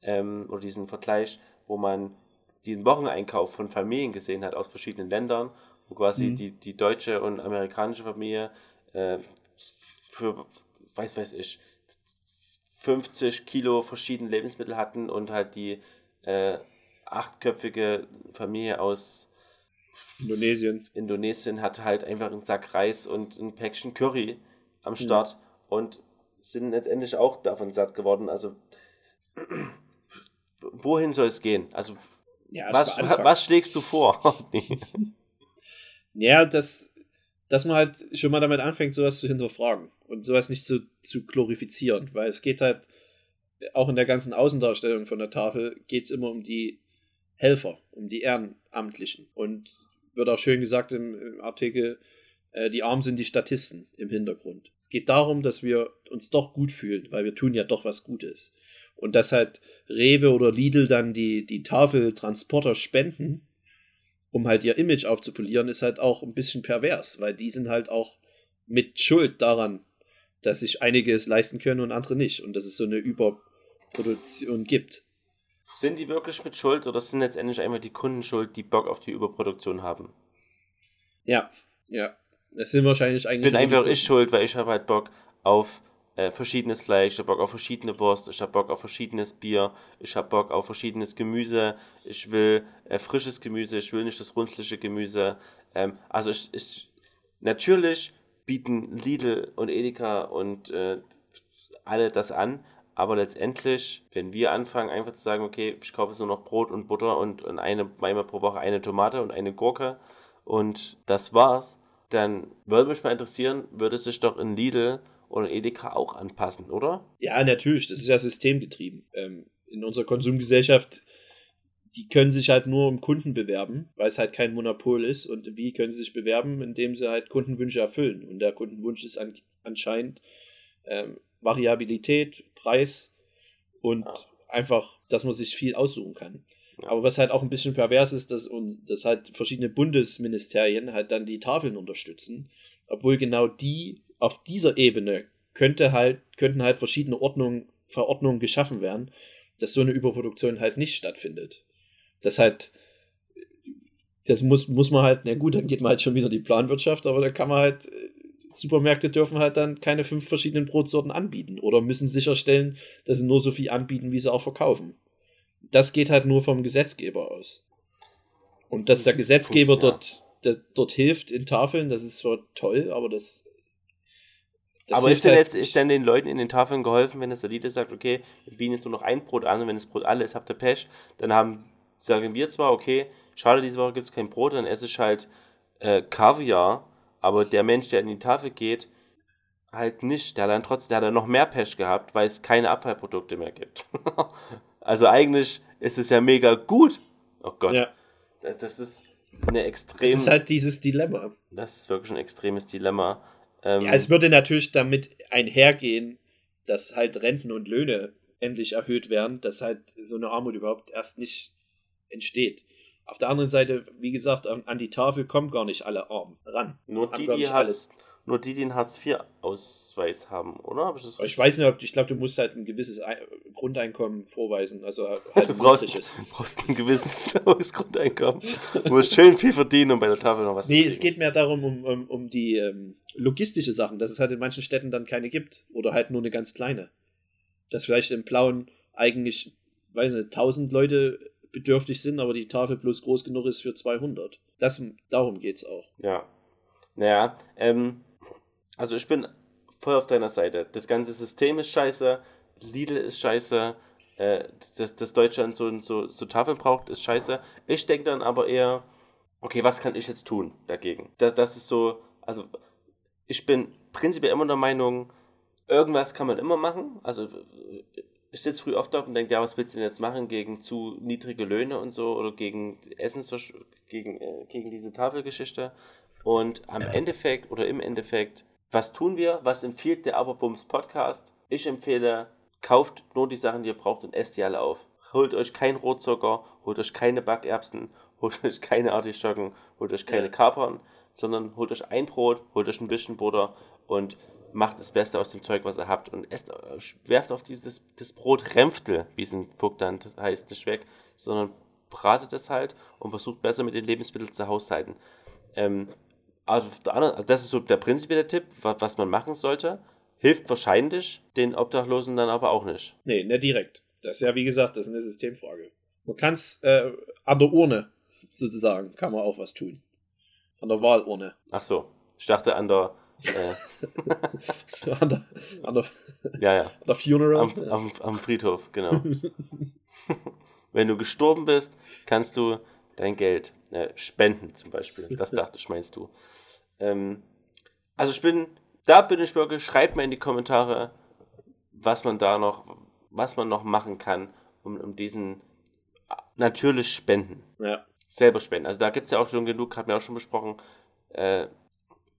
ähm, oder diesen Vergleich, wo man den Wocheneinkauf von Familien gesehen hat aus verschiedenen Ländern, wo quasi mhm. die, die deutsche und amerikanische Familie äh, für, weiß weiß ich, 50 Kilo verschiedene Lebensmittel hatten und halt die äh, achtköpfige Familie aus Indonesien. Indonesien hat halt einfach einen Sack Reis und ein Päckchen Curry am Start mhm. und sind letztendlich auch davon satt geworden. Also [clears throat] wohin soll es gehen? Also ja, was, was schlägst du vor? [laughs] ja, dass, dass man halt schon mal damit anfängt, sowas zu hinterfragen und sowas nicht zu, zu glorifizieren, weil es geht halt auch in der ganzen Außendarstellung von der Tafel geht es immer um die Helfer, um die Ehrenamtlichen. Und wird auch schön gesagt im, im Artikel, äh, die Armen sind die Statisten im Hintergrund. Es geht darum, dass wir uns doch gut fühlen, weil wir tun ja doch was Gutes. Und dass halt Rewe oder Lidl dann die, die Tafeltransporter spenden, um halt ihr Image aufzupolieren, ist halt auch ein bisschen pervers, weil die sind halt auch mit Schuld daran, dass sich einige es leisten können und andere nicht. Und dass es so eine Überproduktion gibt. Sind die wirklich mit Schuld oder sind letztendlich einfach die Kunden schuld, die Bock auf die Überproduktion haben? Ja, ja. Es sind wahrscheinlich eigentlich. Ich bin einfach ich schuld, weil ich habe halt Bock auf äh, verschiedenes Fleisch, ich habe Bock auf verschiedene Wurst, ich habe Bock auf verschiedenes Bier, ich habe Bock auf verschiedenes Gemüse, ich will äh, frisches Gemüse, ich will nicht das runzliche Gemüse. Ähm, also ich, ich, natürlich bieten Lidl und Edeka und äh, alle das an, aber letztendlich, wenn wir anfangen, einfach zu sagen, okay, ich kaufe jetzt nur noch Brot und Butter und, eine, einmal pro Woche eine Tomate und eine Gurke und das war's, dann würde mich mal interessieren, würde sich doch in Lidl oder Edeka auch anpassen, oder? Ja, natürlich, das ist ja systemgetrieben. Ähm, in unserer Konsumgesellschaft, die können sich halt nur um Kunden bewerben, weil es halt kein Monopol ist. Und wie können sie sich bewerben? Indem sie halt Kundenwünsche erfüllen. Und der Kundenwunsch ist an, anscheinend ähm, Variabilität, Preis und ja. einfach, dass man sich viel aussuchen kann. Ja. Aber was halt auch ein bisschen pervers ist, dass, und, dass halt verschiedene Bundesministerien halt dann die Tafeln unterstützen, obwohl genau die auf dieser Ebene könnte halt, könnten halt verschiedene Ordnungen, Verordnungen geschaffen werden, dass so eine Überproduktion halt nicht stattfindet. Das halt, das muss, muss man halt, na gut, dann geht man halt schon wieder die Planwirtschaft, aber da kann man halt Supermärkte dürfen halt dann keine fünf verschiedenen Brotsorten anbieten oder müssen sicherstellen, dass sie nur so viel anbieten, wie sie auch verkaufen. Das geht halt nur vom Gesetzgeber aus. Und dass der Gesetzgeber dort, der, dort hilft in Tafeln, das ist zwar toll, aber das. das aber ist denn, halt jetzt, ist denn den Leuten in den Tafeln geholfen, wenn das der Dieter sagt, okay, wir bieten jetzt nur noch ein Brot an und wenn das Brot alle ist, habt ihr Pech, dann haben, sagen wir zwar, okay, schade, diese Woche gibt es kein Brot, dann esse ich halt äh, Kaviar aber der Mensch, der in die Tafel geht, halt nicht. Der hat dann trotzdem, der hat dann noch mehr Pech gehabt, weil es keine Abfallprodukte mehr gibt. [laughs] also eigentlich ist es ja mega gut. Oh Gott. Ja. Das ist eine extrem. Das ist halt dieses Dilemma. Das ist wirklich ein extremes Dilemma. Ähm, ja, es würde natürlich damit einhergehen, dass halt Renten und Löhne endlich erhöht werden, dass halt so eine Armut überhaupt erst nicht entsteht. Auf der anderen Seite, wie gesagt, an die Tafel kommen gar nicht alle arm ran. Nur die, die Hartz, nur die, die einen Hartz-IV-Ausweis haben, oder? Ich, ich, weiß nicht, ob ich glaube, du musst halt ein gewisses Grundeinkommen vorweisen. Also halt [laughs] du brauchst, du brauchst ein gewisses [laughs] Grundeinkommen. Du musst schön viel verdienen, um bei der Tafel noch was nee, zu Nee, es geht mehr darum, um, um, um die ähm, logistische Sachen, dass es halt in manchen Städten dann keine gibt. Oder halt nur eine ganz kleine. dass vielleicht im Blauen eigentlich, weiß nicht, 1000 Leute bedürftig sind, aber die Tafel bloß groß genug ist für 200. Das, darum geht's auch. Ja. Naja, ähm, also ich bin voll auf deiner Seite. Das ganze System ist scheiße, Lidl ist scheiße, äh, dass, dass Deutschland so, so, so Tafeln braucht, ist scheiße. Ich denke dann aber eher, okay, was kann ich jetzt tun dagegen? Das, das ist so, also ich bin prinzipiell immer der Meinung, irgendwas kann man immer machen. Also ich sitze früh oft da und denke, ja, was willst du denn jetzt machen gegen zu niedrige Löhne und so oder gegen Essensversch gegen, äh, gegen diese Tafelgeschichte. Und am. Endeffekt oder im Endeffekt, was tun wir? Was empfiehlt der Aberbums Podcast? Ich empfehle, kauft nur die Sachen, die ihr braucht und esst die alle auf. Holt euch kein Rotzucker, holt euch keine Backerbsen, [laughs] holt euch keine Artischocken, holt euch keine. Kapern, sondern holt euch ein Brot, holt euch ein bisschen Butter und macht das Beste aus dem Zeug, was ihr habt und esst, werft auf dieses das Brot Rämpftel, wie es in Vogtland heißt, nicht weg, sondern bratet es halt und versucht besser mit den Lebensmitteln zu haushalten. Ähm, also anderen, das ist so der prinzipielle Tipp, was, man machen sollte. Hilft wahrscheinlich den Obdachlosen dann aber auch nicht. Nee, nicht direkt. Das ist ja, wie gesagt, das ist eine Systemfrage. Man kann es äh, an der Urne sozusagen, kann man auch was tun. An der Wahlurne. Ach so, ich dachte an der äh. [laughs] an, der, an, der, ja, ja. an der Funeral. Am, am, am Friedhof, genau. [laughs] Wenn du gestorben bist, kannst du dein Geld äh, spenden, zum Beispiel. Das [laughs] dachte ich, meinst du. Ähm, also ich bin, da bin ich wirklich, schreibt mal in die Kommentare, was man da noch, was man noch machen kann, um, um diesen natürlich spenden. Ja. Selber spenden. Also da gibt es ja auch schon genug, hat mir auch schon besprochen, äh,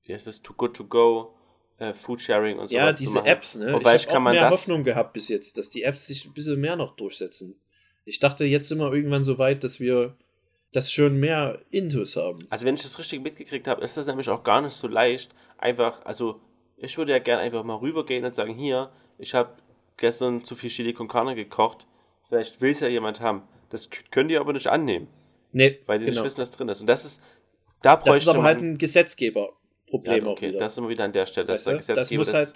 wie heißt das, Too Good To Go, äh, Foodsharing und so Ja, diese Apps, ne? Wobei ich habe mehr das... Hoffnung gehabt bis jetzt, dass die Apps sich ein bisschen mehr noch durchsetzen. Ich dachte, jetzt sind wir irgendwann so weit, dass wir das schon mehr Intus haben. Also wenn ich das richtig mitgekriegt habe, ist das nämlich auch gar nicht so leicht. Einfach, also ich würde ja gerne einfach mal rübergehen und sagen, hier, ich habe gestern zu viel Chili con Carne gekocht, vielleicht will es ja jemand haben. Das könnt ihr aber nicht annehmen. Nee, weil die genau. nicht wissen, was drin ist. Und das ist, da bräuchte Das ist aber halt ein Gesetzgeber Problem ja, okay, auch wieder. Das wir wieder an der Stelle. Weißt das, das, muss halt,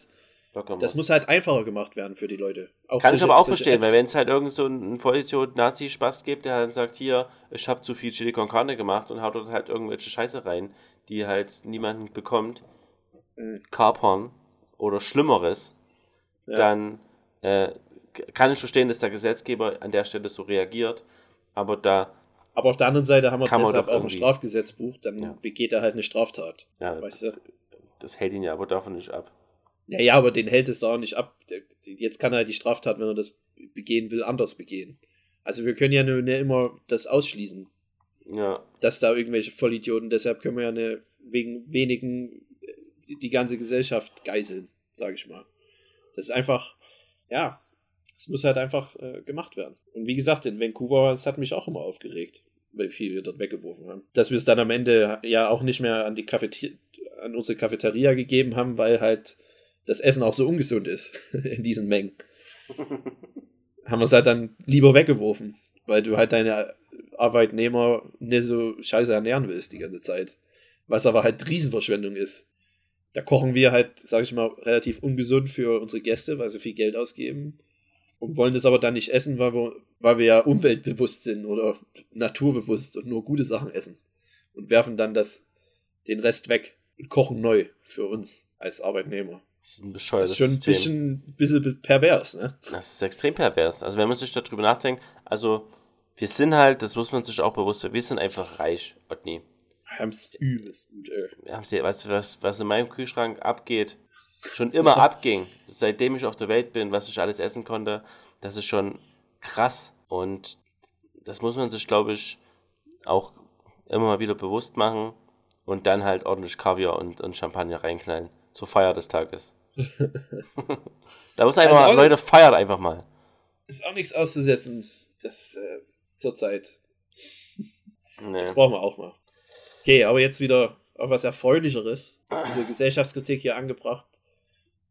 das muss halt einfacher gemacht werden für die Leute. Auch Kann solche, ich aber auch verstehen, Apps. weil wenn es halt irgend so ein Vollidiot-Nazi-Spaß gibt, der dann sagt, hier, ich habe zu viel Chili con Carne gemacht und haut dort halt irgendwelche Scheiße rein, die halt niemand bekommt, mhm. Kapern oder Schlimmeres, ja. dann äh, kann ich verstehen, dass der Gesetzgeber an der Stelle so reagiert, aber da aber auf der anderen Seite haben wir Kann deshalb auch ein Strafgesetzbuch, dann ja. begeht er halt eine Straftat. Ja, weißt du? Das hält ihn ja aber davon nicht ab. Ja, ja, aber den hält es da auch nicht ab. Jetzt kann er die Straftat, wenn er das begehen will, anders begehen. Also wir können ja nur immer das ausschließen. Ja. Dass da irgendwelche Vollidioten, deshalb können wir ja eine, wegen wenigen die, die ganze Gesellschaft geiseln, sage ich mal. Das ist einfach, ja, es muss halt einfach äh, gemacht werden. Und wie gesagt, in Vancouver, es hat mich auch immer aufgeregt, wie viel wir dort weggeworfen haben. Dass wir es dann am Ende ja auch nicht mehr an die Cafeteria, an unsere Cafeteria gegeben haben, weil halt das Essen auch so ungesund ist [laughs] in diesen Mengen. [laughs] haben wir es halt dann lieber weggeworfen, weil du halt deine Arbeitnehmer nicht so scheiße ernähren willst die ganze Zeit. Was aber halt Riesenverschwendung ist. Da kochen wir halt, sag ich mal, relativ ungesund für unsere Gäste, weil sie viel Geld ausgeben und wollen das aber dann nicht essen, weil wir, weil wir ja umweltbewusst sind oder naturbewusst und nur gute Sachen essen. Und werfen dann das, den Rest weg und kochen neu für uns als Arbeitnehmer. Das ist ein bescheuertes Das ist schon ein bisschen, bisschen pervers, ne? Das ist extrem pervers. Also wenn man sich darüber nachdenkt, also wir sind halt, das muss man sich auch bewusst werden, wir sind einfach reich, Otni. Wir haben es übelst gut, ey. Wir haben weißt du, was, was in meinem Kühlschrank abgeht, schon immer abging, seitdem ich auf der Welt bin, was ich alles essen konnte, das ist schon krass. Und das muss man sich, glaube ich, auch immer mal wieder bewusst machen und dann halt ordentlich Kaviar und, und Champagner reinknallen zur Feier des Tages. [laughs] da muss einfach also mal, Leute, feiert einfach mal. Ist auch nichts auszusetzen, das äh, zur Zeit. Nee. Das brauchen wir auch mal. Okay, aber jetzt wieder auf was Erfreulicheres. [laughs] Diese Gesellschaftskritik hier angebracht.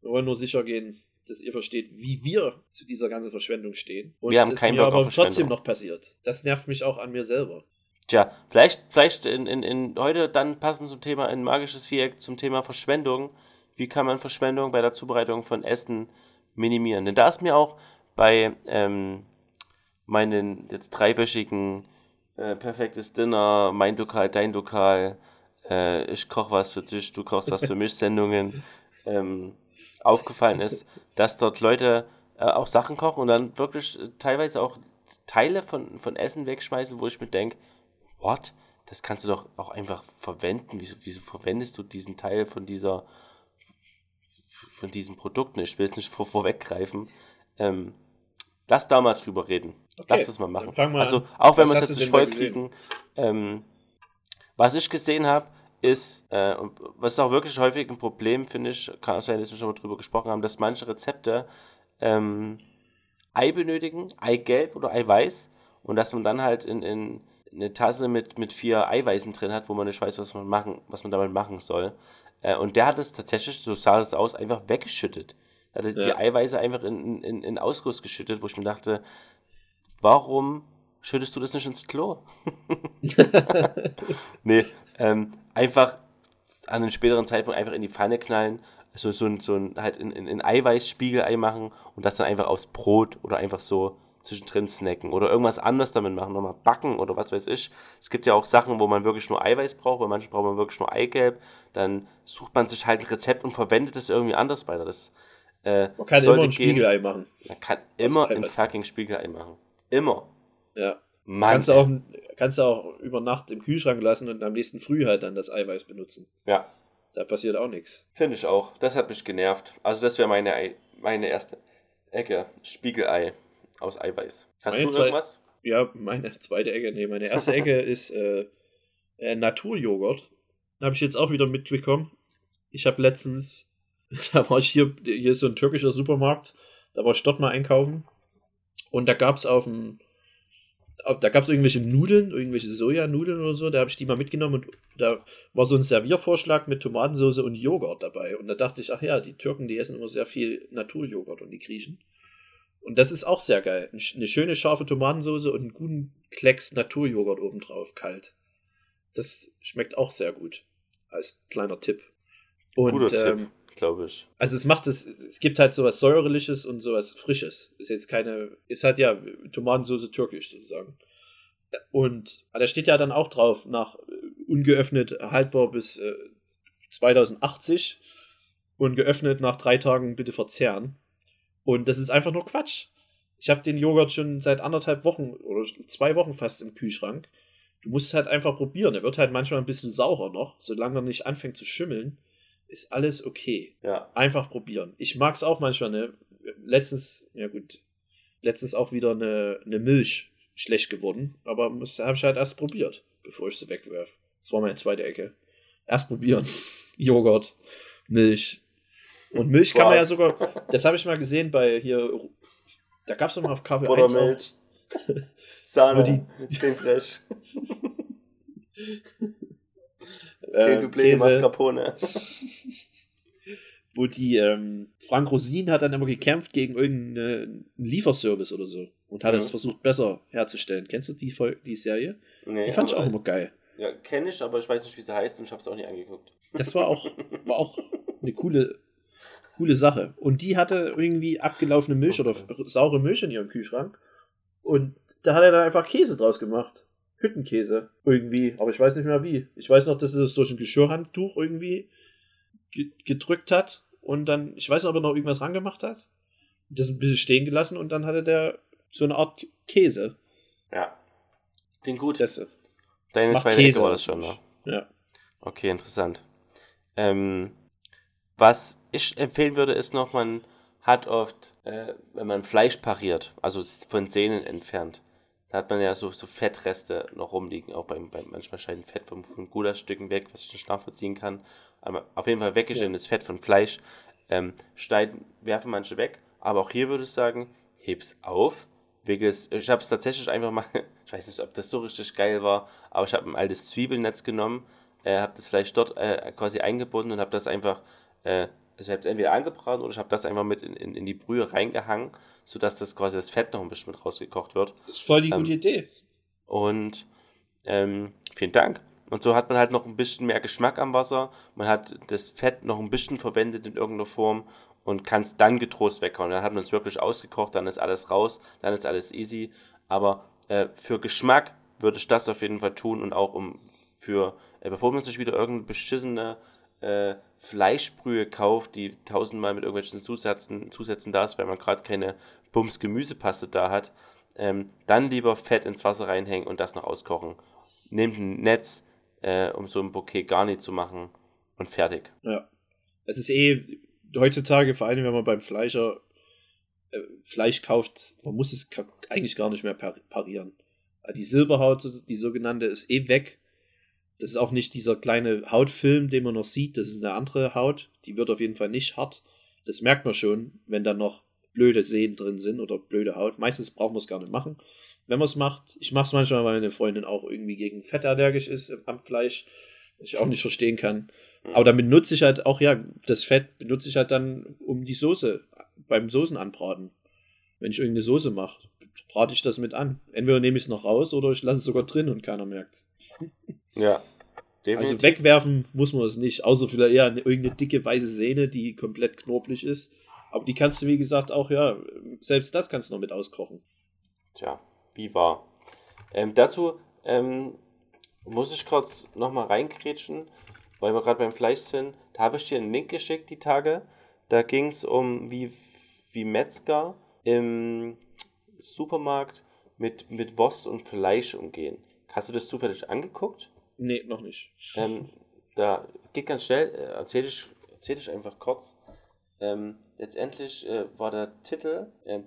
Wir wollen nur sicher gehen, dass ihr versteht, wie wir zu dieser ganzen Verschwendung stehen. Und wir haben keinen Bock aber trotzdem noch passiert. Das nervt mich auch an mir selber. Tja, vielleicht, vielleicht in, in, in heute dann passend zum Thema ein magisches Viereck zum Thema Verschwendung. Wie kann man Verschwendung bei der Zubereitung von Essen minimieren. Denn da ist mir auch bei ähm, meinen jetzt dreiwöchigen äh, perfektes Dinner, mein Lokal, dein Lokal, äh, ich koche was für dich, du kochst was für mich Sendungen [laughs] ähm, aufgefallen ist, dass dort Leute äh, auch Sachen kochen und dann wirklich äh, teilweise auch Teile von, von Essen wegschmeißen, wo ich mir denke, what? Das kannst du doch auch einfach verwenden. Wieso, wieso verwendest du diesen Teil von dieser von diesen Produkten? Ich will es nicht vor, vorweggreifen. Ähm, lass da mal drüber reden. Okay, lass das mal machen. Mal also, auch wenn wir es jetzt nicht voll kriegen, ähm, was ich gesehen habe, ist, äh, was ist auch wirklich häufig ein Problem, finde ich, kann auch sein, dass wir schon mal drüber gesprochen haben, dass manche Rezepte ähm, Ei benötigen, Eigelb oder Eiweiß, und dass man dann halt in, in eine Tasse mit, mit vier Eiweißen drin hat, wo man nicht weiß, was man, machen, was man damit machen soll. Äh, und der hat es tatsächlich, so sah es aus, einfach weggeschüttet. Er hat ja. die Eiweiße einfach in, in, in Ausguss geschüttet, wo ich mir dachte, warum schüttest du das nicht ins Klo? [laughs] [laughs] nee, ähm, einfach an einem späteren Zeitpunkt einfach in die Pfanne knallen, so, so, ein, so ein, halt in, in, in Eiweißspiegelei machen und das dann einfach aufs Brot oder einfach so zwischendrin snacken oder irgendwas anderes damit machen, nochmal backen oder was weiß ich. Es gibt ja auch Sachen, wo man wirklich nur Eiweiß braucht, bei manchen braucht man wirklich nur Eigelb. Dann sucht man sich halt ein Rezept und verwendet es irgendwie anders weiter. Das, äh, man kann immer ein Spiegelei machen. Man kann immer ein fucking Spiegelei machen. Immer. Ja. Mann, kannst, du auch, kannst du auch über Nacht im Kühlschrank lassen und am nächsten Früh halt dann das Eiweiß benutzen. Ja. Da passiert auch nichts. Finde ich auch. Das hat mich genervt. Also das wäre meine, meine erste Ecke. Spiegelei aus Eiweiß. Hast meine du irgendwas? Ja, meine [laughs] zweite Ecke. Nee, meine erste [laughs] Ecke ist äh, äh, Naturjoghurt. Habe ich jetzt auch wieder mitbekommen. Ich habe letztens, [laughs] da war ich hier, hier ist so ein türkischer Supermarkt, da war ich dort mal einkaufen. Und da gab es auf dem, da gab es irgendwelche Nudeln, irgendwelche Sojanudeln oder so, da habe ich die mal mitgenommen und da war so ein Serviervorschlag mit Tomatensauce und Joghurt dabei. Und da dachte ich, ach ja, die Türken, die essen immer sehr viel Naturjoghurt und die Griechen. Und das ist auch sehr geil. Eine schöne scharfe Tomatensauce und einen guten Klecks Naturjoghurt obendrauf, kalt. Das schmeckt auch sehr gut. Als kleiner Tipp. Und, Guter ähm, Tipp, glaube ich. Also es macht es, es gibt halt sowas säuerliches und sowas frisches. Ist jetzt keine, ist halt ja Tomatensauce türkisch sozusagen. Und da steht ja dann auch drauf, nach ungeöffnet haltbar bis äh, 2080 und geöffnet nach drei Tagen bitte verzehren. Und das ist einfach nur Quatsch. Ich habe den Joghurt schon seit anderthalb Wochen oder zwei Wochen fast im Kühlschrank. Du musst es halt einfach probieren. Er wird halt manchmal ein bisschen saurer noch. Solange er nicht anfängt zu schimmeln, ist alles okay. Ja. Einfach probieren. Ich mag es auch manchmal, ne? Letztens, ja gut, letztens auch wieder eine, eine Milch schlecht geworden. Aber habe ich halt erst probiert, bevor ich sie wegwerfe. Das war meine zweite Ecke. Erst probieren. [laughs] Joghurt, Milch, und Milch kann man ja sogar, das habe ich mal gesehen bei hier, da gab es mal auf KW 1 Milch. Sahne, die, den Fresh. [laughs] äh, Dublé Mascarpone. [laughs] Wo die, ähm, Frank Rosin hat dann immer gekämpft gegen irgendeinen Lieferservice oder so und hat mhm. es versucht besser herzustellen. Kennst du die, die Serie? Nee, die fand ich auch immer geil. Ja, kenne ich, aber ich weiß nicht, wie sie heißt und ich habe es auch nie angeguckt. Das war auch, war auch eine coole coole Sache. Und die hatte irgendwie abgelaufene Milch oder saure Milch in ihrem Kühlschrank. Und da hat er dann einfach Käse draus gemacht. Hüttenkäse. Irgendwie. Aber ich weiß nicht mehr wie. Ich weiß noch, dass er das durch ein Geschirrhandtuch irgendwie gedrückt hat. Und dann, ich weiß nicht, ob er noch irgendwas rangemacht hat. Das ein bisschen stehen gelassen und dann hatte der so eine Art Käse. Ja. Klingt gut. Das, Deine zweite Käse war das schon, ne? Ja. Okay, interessant. Ähm, was ich empfehlen würde, ist noch, man hat oft, äh, wenn man Fleisch pariert, also von Sehnen entfernt, da hat man ja so, so Fettreste noch rumliegen, auch beim, beim manchmal scheint Fett von, von Gulaschstücken weg, was ich nicht nachvollziehen kann. Aber auf jeden Fall weggeschnittenes ja. Fett von Fleisch. Ähm, schneiden, werfen manche weg, aber auch hier würde ich sagen, heb's auf, wickel's. Ich habe es tatsächlich einfach mal, [laughs] ich weiß nicht, ob das so richtig geil war, aber ich habe ein altes Zwiebelnetz genommen, äh, habe das Fleisch dort äh, quasi eingebunden und habe das einfach äh, ich habe es entweder angebraten oder ich habe das einfach mit in, in, in, die Brühe reingehangen, sodass das quasi das Fett noch ein bisschen mit rausgekocht wird. Das ist voll die ähm, gute Idee. Und ähm, vielen Dank. und so hat man halt noch ein bisschen mehr Geschmack am Wasser. Man hat das Fett noch ein bisschen verwendet in irgendeiner Form und kann es dann getrost weghauen. Dann hat man es wirklich ausgekocht, dann ist alles raus, dann ist alles easy. Aber äh, für Geschmack würde ich das auf jeden Fall tun und auch um für, äh, bevor man sich wieder irgendeine beschissene äh, Fleischbrühe kauft, die tausendmal mit irgendwelchen Zusätzen, Zusätzen da ist, weil man gerade keine Bums Gemüsepaste da hat, ähm, dann lieber Fett ins Wasser reinhängen und das noch auskochen. Nehmt ein Netz, äh, um so ein Bouquet gar nicht zu machen und fertig. Ja. Es ist eh heutzutage, vor allem wenn man beim Fleischer äh, Fleisch kauft, man muss es eigentlich gar nicht mehr parieren. Die Silberhaut, die sogenannte, ist eh weg. Das ist auch nicht dieser kleine Hautfilm, den man noch sieht. Das ist eine andere Haut. Die wird auf jeden Fall nicht hart. Das merkt man schon, wenn da noch blöde Sehnen drin sind oder blöde Haut. Meistens braucht man es gar nicht machen. Wenn man es macht, ich mache es manchmal, weil meine Freundin auch irgendwie gegen Fett allergisch ist am Fleisch, was ich auch nicht verstehen kann. Mhm. Aber damit nutze ich halt auch, ja, das Fett benutze ich halt dann um die Soße, beim Soßen anbraten. Wenn ich irgendeine Soße mache, brate ich das mit an. Entweder nehme ich es noch raus oder ich lasse es sogar drin und keiner merkt es. [laughs] Ja. Definitiv. Also wegwerfen muss man es nicht, außer vielleicht eher irgendeine dicke weiße Sehne, die komplett knorpelig ist. Aber die kannst du, wie gesagt, auch, ja, selbst das kannst du noch mit auskochen. Tja, wie war. Ähm, dazu ähm, muss ich kurz nochmal reinkrätschen, weil wir gerade beim Fleisch sind. Da habe ich dir einen Link geschickt, die Tage. Da ging es um, wie, wie Metzger im Supermarkt mit, mit Wurst und Fleisch umgehen. Hast du das zufällig angeguckt? Nee, noch nicht. Ähm, da geht ganz schnell, äh, erzähl ich, erzähl ich einfach kurz. Ähm, letztendlich äh, war der Titel, äh,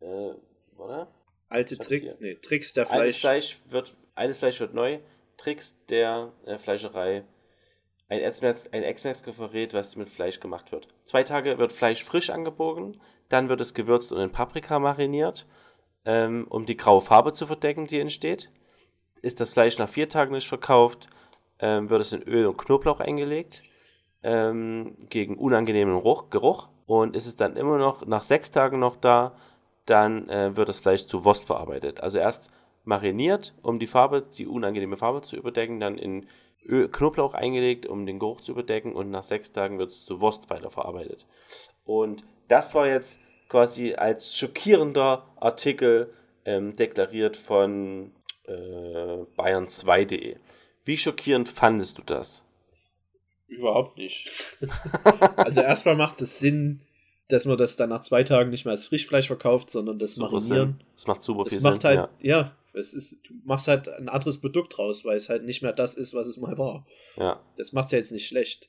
äh, oder? Alte Tricks, nee, Tricks der Fleisch. Altes Fleisch wird, altes Fleisch wird neu, Tricks der äh, Fleischerei. Ein verrät, was mit Fleisch gemacht wird. Zwei Tage wird Fleisch frisch angebogen, dann wird es gewürzt und in Paprika mariniert, ähm, um die graue Farbe zu verdecken, die entsteht. Ist das Fleisch nach vier Tagen nicht verkauft, ähm, wird es in Öl und Knoblauch eingelegt, ähm, gegen unangenehmen Geruch, Geruch. Und ist es dann immer noch nach sechs Tagen noch da, dann äh, wird das Fleisch zu Wurst verarbeitet. Also erst mariniert, um die Farbe, die unangenehme Farbe zu überdecken, dann in Öl, Knoblauch eingelegt, um den Geruch zu überdecken und nach sechs Tagen wird es zu Wurst weiterverarbeitet. Und das war jetzt quasi als schockierender Artikel ähm, deklariert von äh, bayern2.de. Wie schockierend fandest du das? Überhaupt nicht. [laughs] [laughs] also erstmal macht es Sinn, dass man das dann nach zwei Tagen nicht mehr als Frischfleisch verkauft, sondern das super marinieren. Sinn. Das macht super das viel macht Sinn. Halt, ja. ja, es ist, du machst halt ein anderes Produkt raus, weil es halt nicht mehr das ist, was es mal war. Ja. Das macht es ja jetzt nicht schlecht.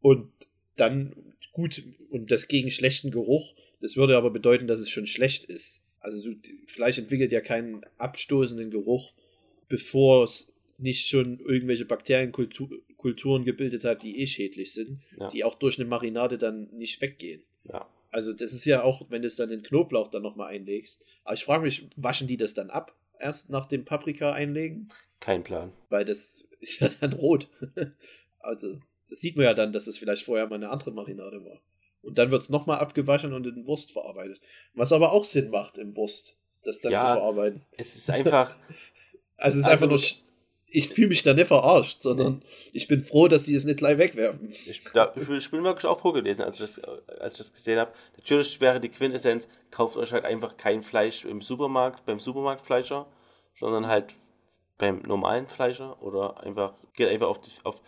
Und dann, gut, und das gegen schlechten Geruch, das würde aber bedeuten, dass es schon schlecht ist. Also du, Fleisch entwickelt ja keinen abstoßenden Geruch, bevor es nicht schon irgendwelche Bakterienkulturen gebildet hat, die eh schädlich sind, ja. die auch durch eine Marinade dann nicht weggehen. Ja. Also das ist ja auch, wenn du es dann den Knoblauch dann nochmal einlegst. Aber ich frage mich, waschen die das dann ab? Erst nach dem Paprika einlegen? Kein Plan. Weil das ist ja dann rot. [laughs] also das sieht man ja dann, dass es vielleicht vorher mal eine andere Marinade war. Und dann wird es nochmal abgewaschen und in Wurst verarbeitet. Was aber auch Sinn macht im Wurst, das dann ja, zu verarbeiten. Es ist einfach. [laughs] also es ist also, einfach nur ich fühle mich da nicht verarscht, sondern ich bin froh, dass sie es nicht gleich wegwerfen. Ich, da, ich bin wirklich auch froh gewesen, als ich das, als ich das gesehen habe. Natürlich wäre die Quintessenz, kauft euch halt einfach kein Fleisch im Supermarkt, beim Supermarktfleischer, sondern halt beim normalen Fleischer oder einfach, geht einfach auf, die, auf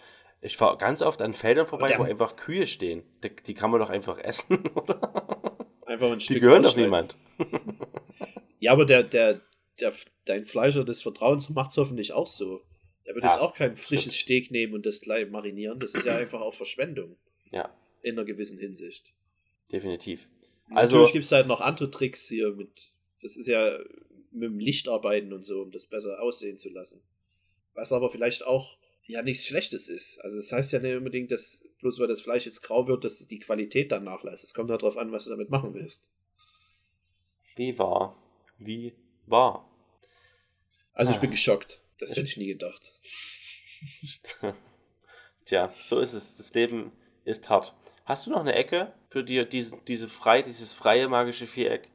ich fahre ganz oft an Feldern vorbei, wo einfach Kühe stehen. Die, die, kann man doch einfach essen, [laughs] oder? Einfach ein die Stück gehören doch niemand. [laughs] ja, aber der, der, der, dein Fleischer des Vertrauens macht es hoffentlich auch so. Der wird ja, jetzt auch kein frisches stimmt. Steak nehmen und das gleich marinieren. Das ist ja [laughs] einfach auch Verschwendung. Ja. In einer gewissen Hinsicht. Definitiv. Also, Natürlich gibt es halt noch andere Tricks hier mit. Das ist ja mit dem Licht arbeiten und so, um das besser aussehen zu lassen. Was aber vielleicht auch ja nichts Schlechtes ist. Also das heißt ja nicht unbedingt, dass bloß weil das Fleisch jetzt grau wird, dass die Qualität dann nachlässt. Es kommt darauf an, was du damit machen willst. Wie war? Wie war? Also ich bin geschockt. Das hätte ich nie gedacht. [laughs] Tja, so ist es. Das Leben ist hart. Hast du noch eine Ecke für dir, diese, diese frei, dieses freie magische Viereck?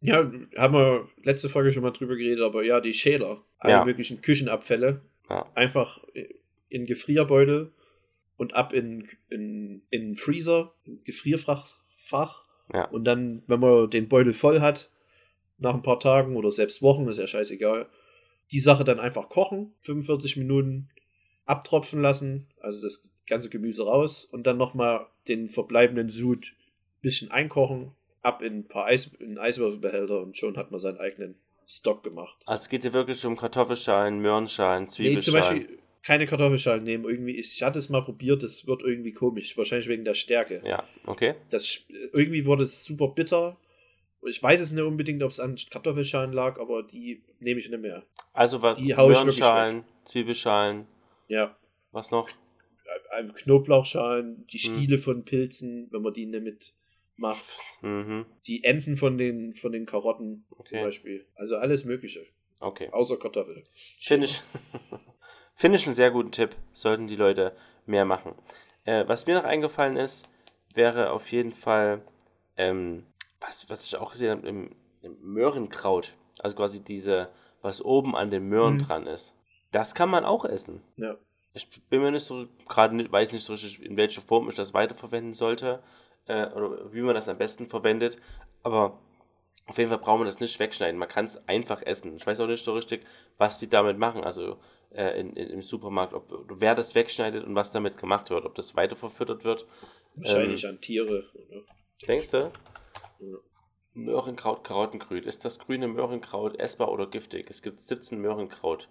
Ja, haben wir letzte Folge schon mal drüber geredet, aber ja, die Schäler, alle ja. möglichen Küchenabfälle. Ja. Einfach in Gefrierbeutel und ab in, in, in Freezer, in Gefrierfach. Fach. Ja. Und dann, wenn man den Beutel voll hat, nach ein paar Tagen oder selbst Wochen, ist ja scheißegal, die Sache dann einfach kochen, 45 Minuten abtropfen lassen, also das ganze Gemüse raus und dann nochmal den verbleibenden Sud ein bisschen einkochen, ab in ein paar Eis, in Eiswürfelbehälter und schon hat man seinen eigenen Stock gemacht. Also es geht hier wirklich um Kartoffelschalen, Möhrenschalen, Nee, zum Zwiebelschalen. Beispiel keine Kartoffelschalen nehmen. Irgendwie, ich hatte es mal probiert, das wird irgendwie komisch. Wahrscheinlich wegen der Stärke. ja, okay. Das, irgendwie wurde es super bitter. Ich weiß es nicht unbedingt, ob es an Kartoffelschalen lag, aber die nehme ich nicht mehr. Also was Die Möhrenschalen, Zwiebelschalen, Ja. was noch? Ein Knoblauchschalen, die Hm. Stiele von Pilzen, wenn man die nicht mit macht. Mhm, Die Enden von den, von den Karotten zum okay. Beispiel. Also alles Mögliche. Okay. Außer Kartoffel. Finde ich, [laughs] finde ich einen sehr guten Tipp. Sollten die Leute mehr machen. Äh, was mir noch eingefallen ist, wäre auf jeden Fall, ähm, was, was ich auch gesehen habe, im, im Möhrenkraut. Also quasi diese, was oben an den Möhren Mhm. dran ist. Das kann man auch essen. Ja. Ich bin mir nicht so, gerade weiß nicht so richtig, in welcher Form ich das weiterverwenden sollte äh, oder wie man das am besten verwendet. Aber auf jeden Fall braucht man das nicht wegschneiden. Man kann es einfach essen. Ich weiß auch nicht so richtig, was die damit machen. Also äh, in, in, im Supermarkt, ob, wer das wegschneidet und was damit gemacht wird. Ob das weiterverfüttert wird. Wahrscheinlich Ähm. an Tiere. Oder? Denkst du? Ja. Möhrenkraut, Karottengrün. Ist das grüne Möhrenkraut essbar oder giftig? Es gibt 17 Möhrenkraut.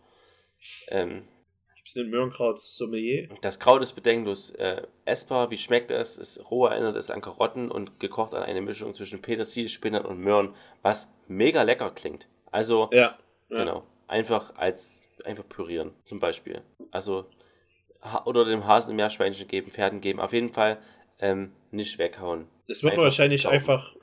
Ähm, Gibt es einen Möhrenkraut-Sommelier? Das Kraut ist bedenkenlos äh, essbar. Wie schmeckt es? Es roh erinnert es an Karotten und gekocht an eine Mischung zwischen Petersilie, Spinat und Möhren, was mega lecker klingt. Also, Ja. ja. genau, einfach als einfach pürieren, zum Beispiel. Also oder dem Hasen Meerschweinchen geben, Pferden geben. Auf jeden Fall ähm, nicht weghauen. Das wird man wahrscheinlich kaufen. einfach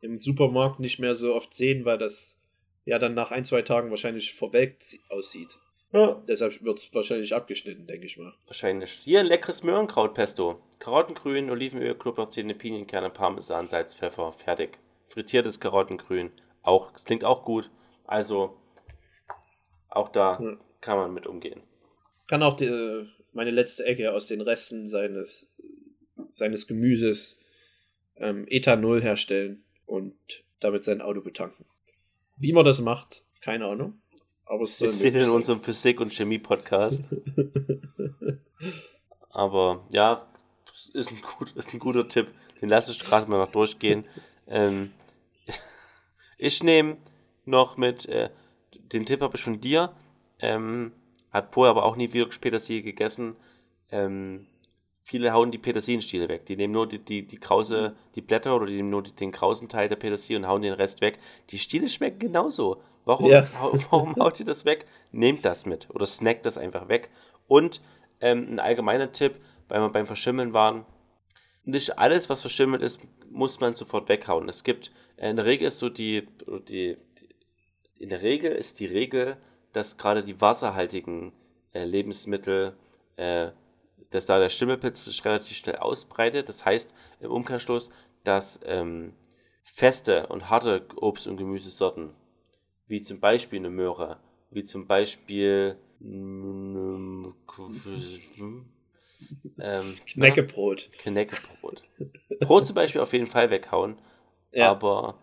im Supermarkt nicht mehr so oft sehen, weil das ja dann nach ein, zwei Tagen wahrscheinlich verwelkt sie- aussieht. Ja. Deshalb wird es wahrscheinlich abgeschnitten, denke ich mal. Wahrscheinlich. Hier ein leckeres Möhrenkrautpesto. Karottengrün, Olivenöl, Knoblauchzehne, Pinienkerne, Parmesan, Salz, Pfeffer. Fertig. Frittiertes Karottengrün. Auch, das klingt auch gut. Also, auch da Ja. kann man mit umgehen. Kann auch die, äh, meine letzte Ecke aus den Resten seines, seines Gemüses ähm, Ethanol herstellen und damit sein Auto betanken. Wie man das macht, keine Ahnung. Aber es Wir sind in unserem Physik- und Chemie-Podcast. [laughs] Aber ja, ist ein, gut, ist ein guter Tipp. Den lasse ich gerade mal noch durchgehen. Ähm, [laughs] ich nehme noch mit, äh, den Tipp habe ich von dir. Ähm, hat vorher aber auch nie wirklich Petersilie gegessen. Ähm, viele hauen die Petersilienstiele weg. Die nehmen nur die, die, die krause, die Blätter oder die nehmen nur die, den krausen Teil der Petersilie und hauen den Rest weg. Die Stiele schmecken genauso. Warum, Ja. [laughs] warum haut ihr das weg? Nehmt das mit oder snackt das einfach weg. Und ähm, ein allgemeiner Tipp, weil wir beim Verschimmeln waren, nicht alles, was verschimmelt ist, muss man sofort weghauen. Es gibt, äh, in der Regel ist so die, die in der Regel ist die Regel, dass gerade die wasserhaltigen äh, Lebensmittel, äh, dass da der Schimmelpilz sich relativ schnell ausbreitet. Das heißt im Umkehrschluss, dass ähm, feste und harte Obst- und Gemüsesorten, wie zum Beispiel eine Möhre, wie zum Beispiel [laughs] ähm, Knäckebrot. Knäckebrot. Brot zum Beispiel auf jeden Fall weghauen, Ja. aber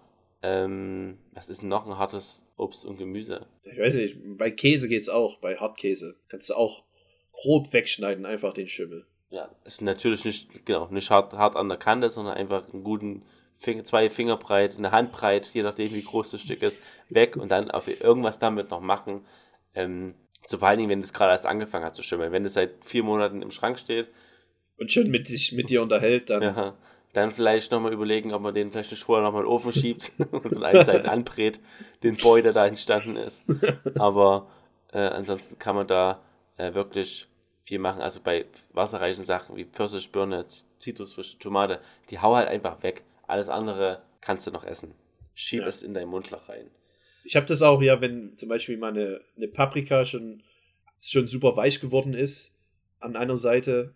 ähm, was ist noch ein hartes Obst und Gemüse? Ich weiß nicht, bei Käse geht's auch, bei Hartkäse. Kannst du auch grob wegschneiden, einfach den Schimmel. Ja, ist natürlich nicht, genau, nicht hart, hart an der Kante, sondern einfach einen guten Finger, zwei Finger breit, eine Hand breit, je nachdem wie groß das Stück ist, weg und dann auf irgendwas damit noch machen. Ähm, so vor allen Dingen, wenn es gerade erst angefangen hat zu schimmeln. Wenn es seit vier Monaten im Schrank steht, Und schon mit, sich mit dir unterhält, dann ja, dann vielleicht nochmal überlegen, ob man den vielleicht nicht vorher nochmal in den Ofen schiebt [laughs] und von einer Seite anbrät, den Boy, der da entstanden ist. [laughs] Aber äh, ansonsten kann man da äh, wirklich viel machen. Also bei wasserreichen Sachen wie Pfirsich, Birne, Z- Zitrusfrische, Tomate, die hau halt einfach weg. Alles andere kannst du noch essen. Schieb Ja. es in dein Mundloch rein. Ich habe das auch ja, wenn zum Beispiel mal eine, eine Paprika schon, schon super weich geworden ist an einer Seite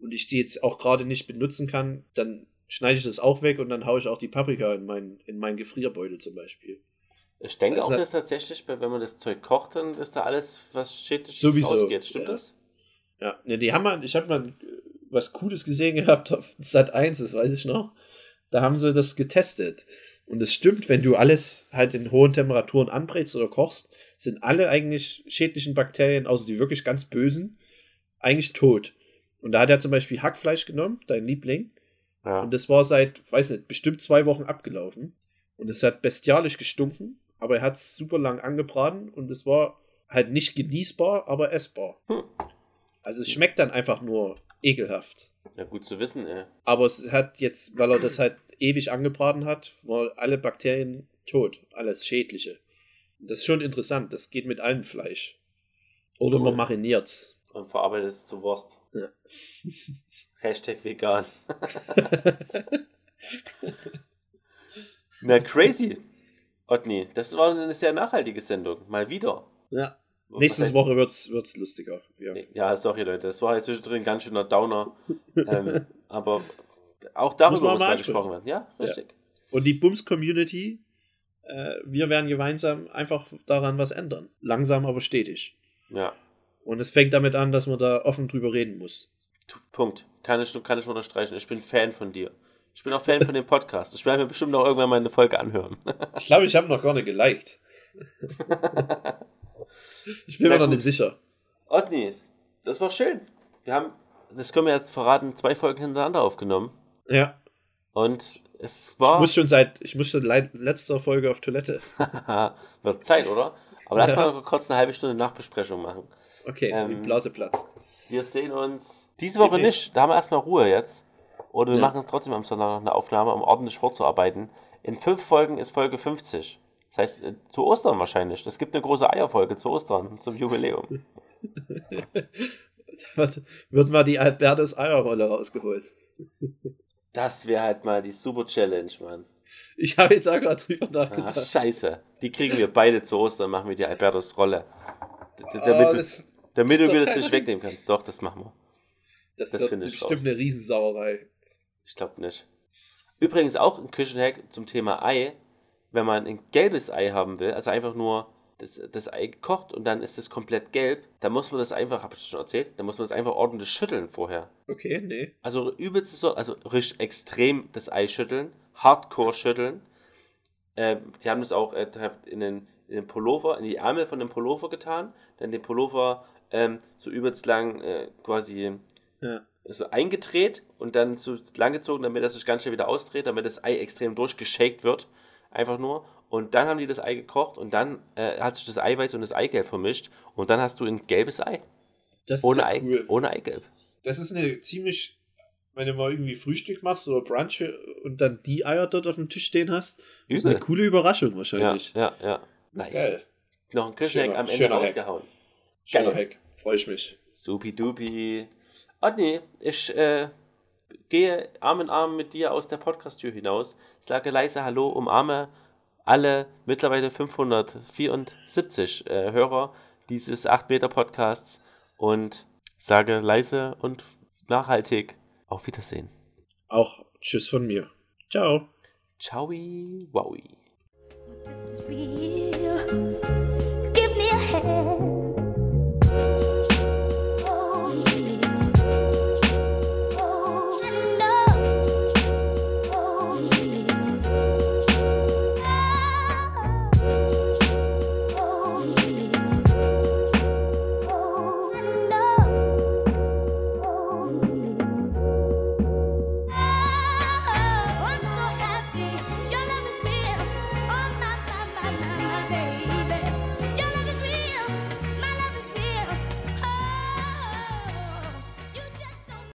und ich die jetzt auch gerade nicht benutzen kann, dann schneide ich das auch weg und dann haue ich auch die Paprika in meinen in meinen Gefrierbeutel zum Beispiel. Ich denke Das auch, dass tatsächlich, wenn man das Zeug kocht, dann ist da alles, was schädlich Sowieso, rausgeht. Stimmt ja. das? Ja, ne, die haben mal, ich habe mal äh, was Cooles gesehen gehabt auf Sat 1, das weiß ich noch. Da haben sie das getestet. Und es stimmt, wenn du alles halt in hohen Temperaturen anbrätst oder kochst, sind alle eigentlich schädlichen Bakterien, außer die wirklich ganz bösen, eigentlich tot. Und da hat er zum Beispiel Hackfleisch genommen, dein Liebling, Ja. und das war seit, weiß nicht, bestimmt zwei Wochen abgelaufen. Und es hat bestialisch gestunken, aber er hat es super lang angebraten und es war halt nicht genießbar, aber essbar. Hm. Also es schmeckt dann einfach nur ekelhaft. ja, gut zu wissen, ey. Aber es hat jetzt, weil er das halt ewig angebraten hat, war alle Bakterien tot, alles Schädliche. Das ist schon interessant, das geht mit allem Fleisch. Oder Cool. man mariniert's. Und verarbeitet es zu Wurst. Ja. Hashtag vegan. Na, crazy. Otni, das war eine sehr nachhaltige Sendung. Mal wieder. Ja. Nächste Was- Woche wird's, wird's lustiger. Ja. Ja, sorry Leute, das war jetzt zwischendrin ein ganz schöner Downer. ähm, aber auch Muss darüber man muss mal gesprochen werden. Ja, richtig. Und die Bums-Community, äh, wir werden gemeinsam einfach daran was ändern. Langsam, aber stetig. Ja. Und es fängt damit an, dass man da offen drüber reden muss. Punkt. Kann ich, kann ich unterstreichen. Ich bin Fan von dir. Ich bin auch Fan von dem Podcast. Ich werde mir bestimmt noch irgendwann mal eine Folge anhören. Ich glaube, ich habe noch gar nicht geliked. Ich bin mir noch nicht sicher. Otni, das war schön. Wir haben, das können wir jetzt verraten, zwei Folgen hintereinander aufgenommen. Ja. Und es Ich war. muss schon seit, ich muss schon letzter Folge auf Toilette. [laughs] wird Zeit, oder? Aber lass Ja. mal kurz eine halbe Stunde Nachbesprechung machen. Okay, Ähm, die Blase platzt. Wir sehen uns diese Woche Demnächst. nicht. Da haben wir erstmal Ruhe jetzt. Oder wir Ja. machen trotzdem am Sonntag noch eine Aufnahme, um ordentlich vorzuarbeiten. In fünf Folgen ist Folge 50. Das heißt, äh, zu Ostern wahrscheinlich. Es gibt eine große Eierfolge zu Ostern, zum Jubiläum. [laughs] wird, wird mal die Albertus Eierrolle rausgeholt. Das wäre halt mal die super Challenge, Mann. Ich habe jetzt auch gerade drüber Ah, nachgedacht. scheiße. Die kriegen wir beide zu Ostern, machen wir die Albertus Rolle. D- d- Oh, Damit, du, damit mir das nicht wegnehmen kannst. Doch, das machen wir. Das, das wird bestimmt eine Riesensauerei. Ich glaube nicht. Übrigens auch ein Küchenhack zum Thema Ei. Wenn man ein gelbes Ei haben will, also einfach nur das, das Ei gekocht und dann ist es komplett gelb, dann muss man das einfach, habe ich schon erzählt, dann muss man das einfach ordentlich schütteln vorher. Okay, nee. Also übelst so, also richtig extrem das Ei schütteln, hardcore schütteln. Ähm, die haben das auch äh, in, den, in den Pullover, in die Ärmel von dem Pullover getan, dann den Pullover ähm, so übelst lang äh, quasi Ja. so eingedreht und dann so lang gezogen, damit das sich ganz schnell wieder ausdreht, damit das Ei extrem durchgeschakt wird. Einfach nur. Und dann haben die das Ei gekocht und dann äh, hat sich das Eiweiß und das Eigelb vermischt und dann hast du ein gelbes Ei. Das ist Ohne, ja Ei, cool. ohne Eigelb. Das ist eine ziemlich, wenn du mal irgendwie Frühstück machst oder Brunch und dann die Eier dort auf dem Tisch stehen hast, ist eine Übel. coole Überraschung Ja, wahrscheinlich. ja, ja. Nice. Geil. Noch ein Küchenhack am Ende schöner Hack. rausgehauen. Schöner Geil. Hack. Freue ich mich. Supi-dupi. Oh nee, ich äh, gehe Arm in Arm mit dir aus der Podcast-Tür hinaus, sage leise Hallo, umarme alle mittlerweile 574 äh, Hörer dieses 8-Meter-Podcasts und sage leise und nachhaltig auf Wiedersehen. Auch Tschüss von mir. Ciao. Ciao, wowi. This is real.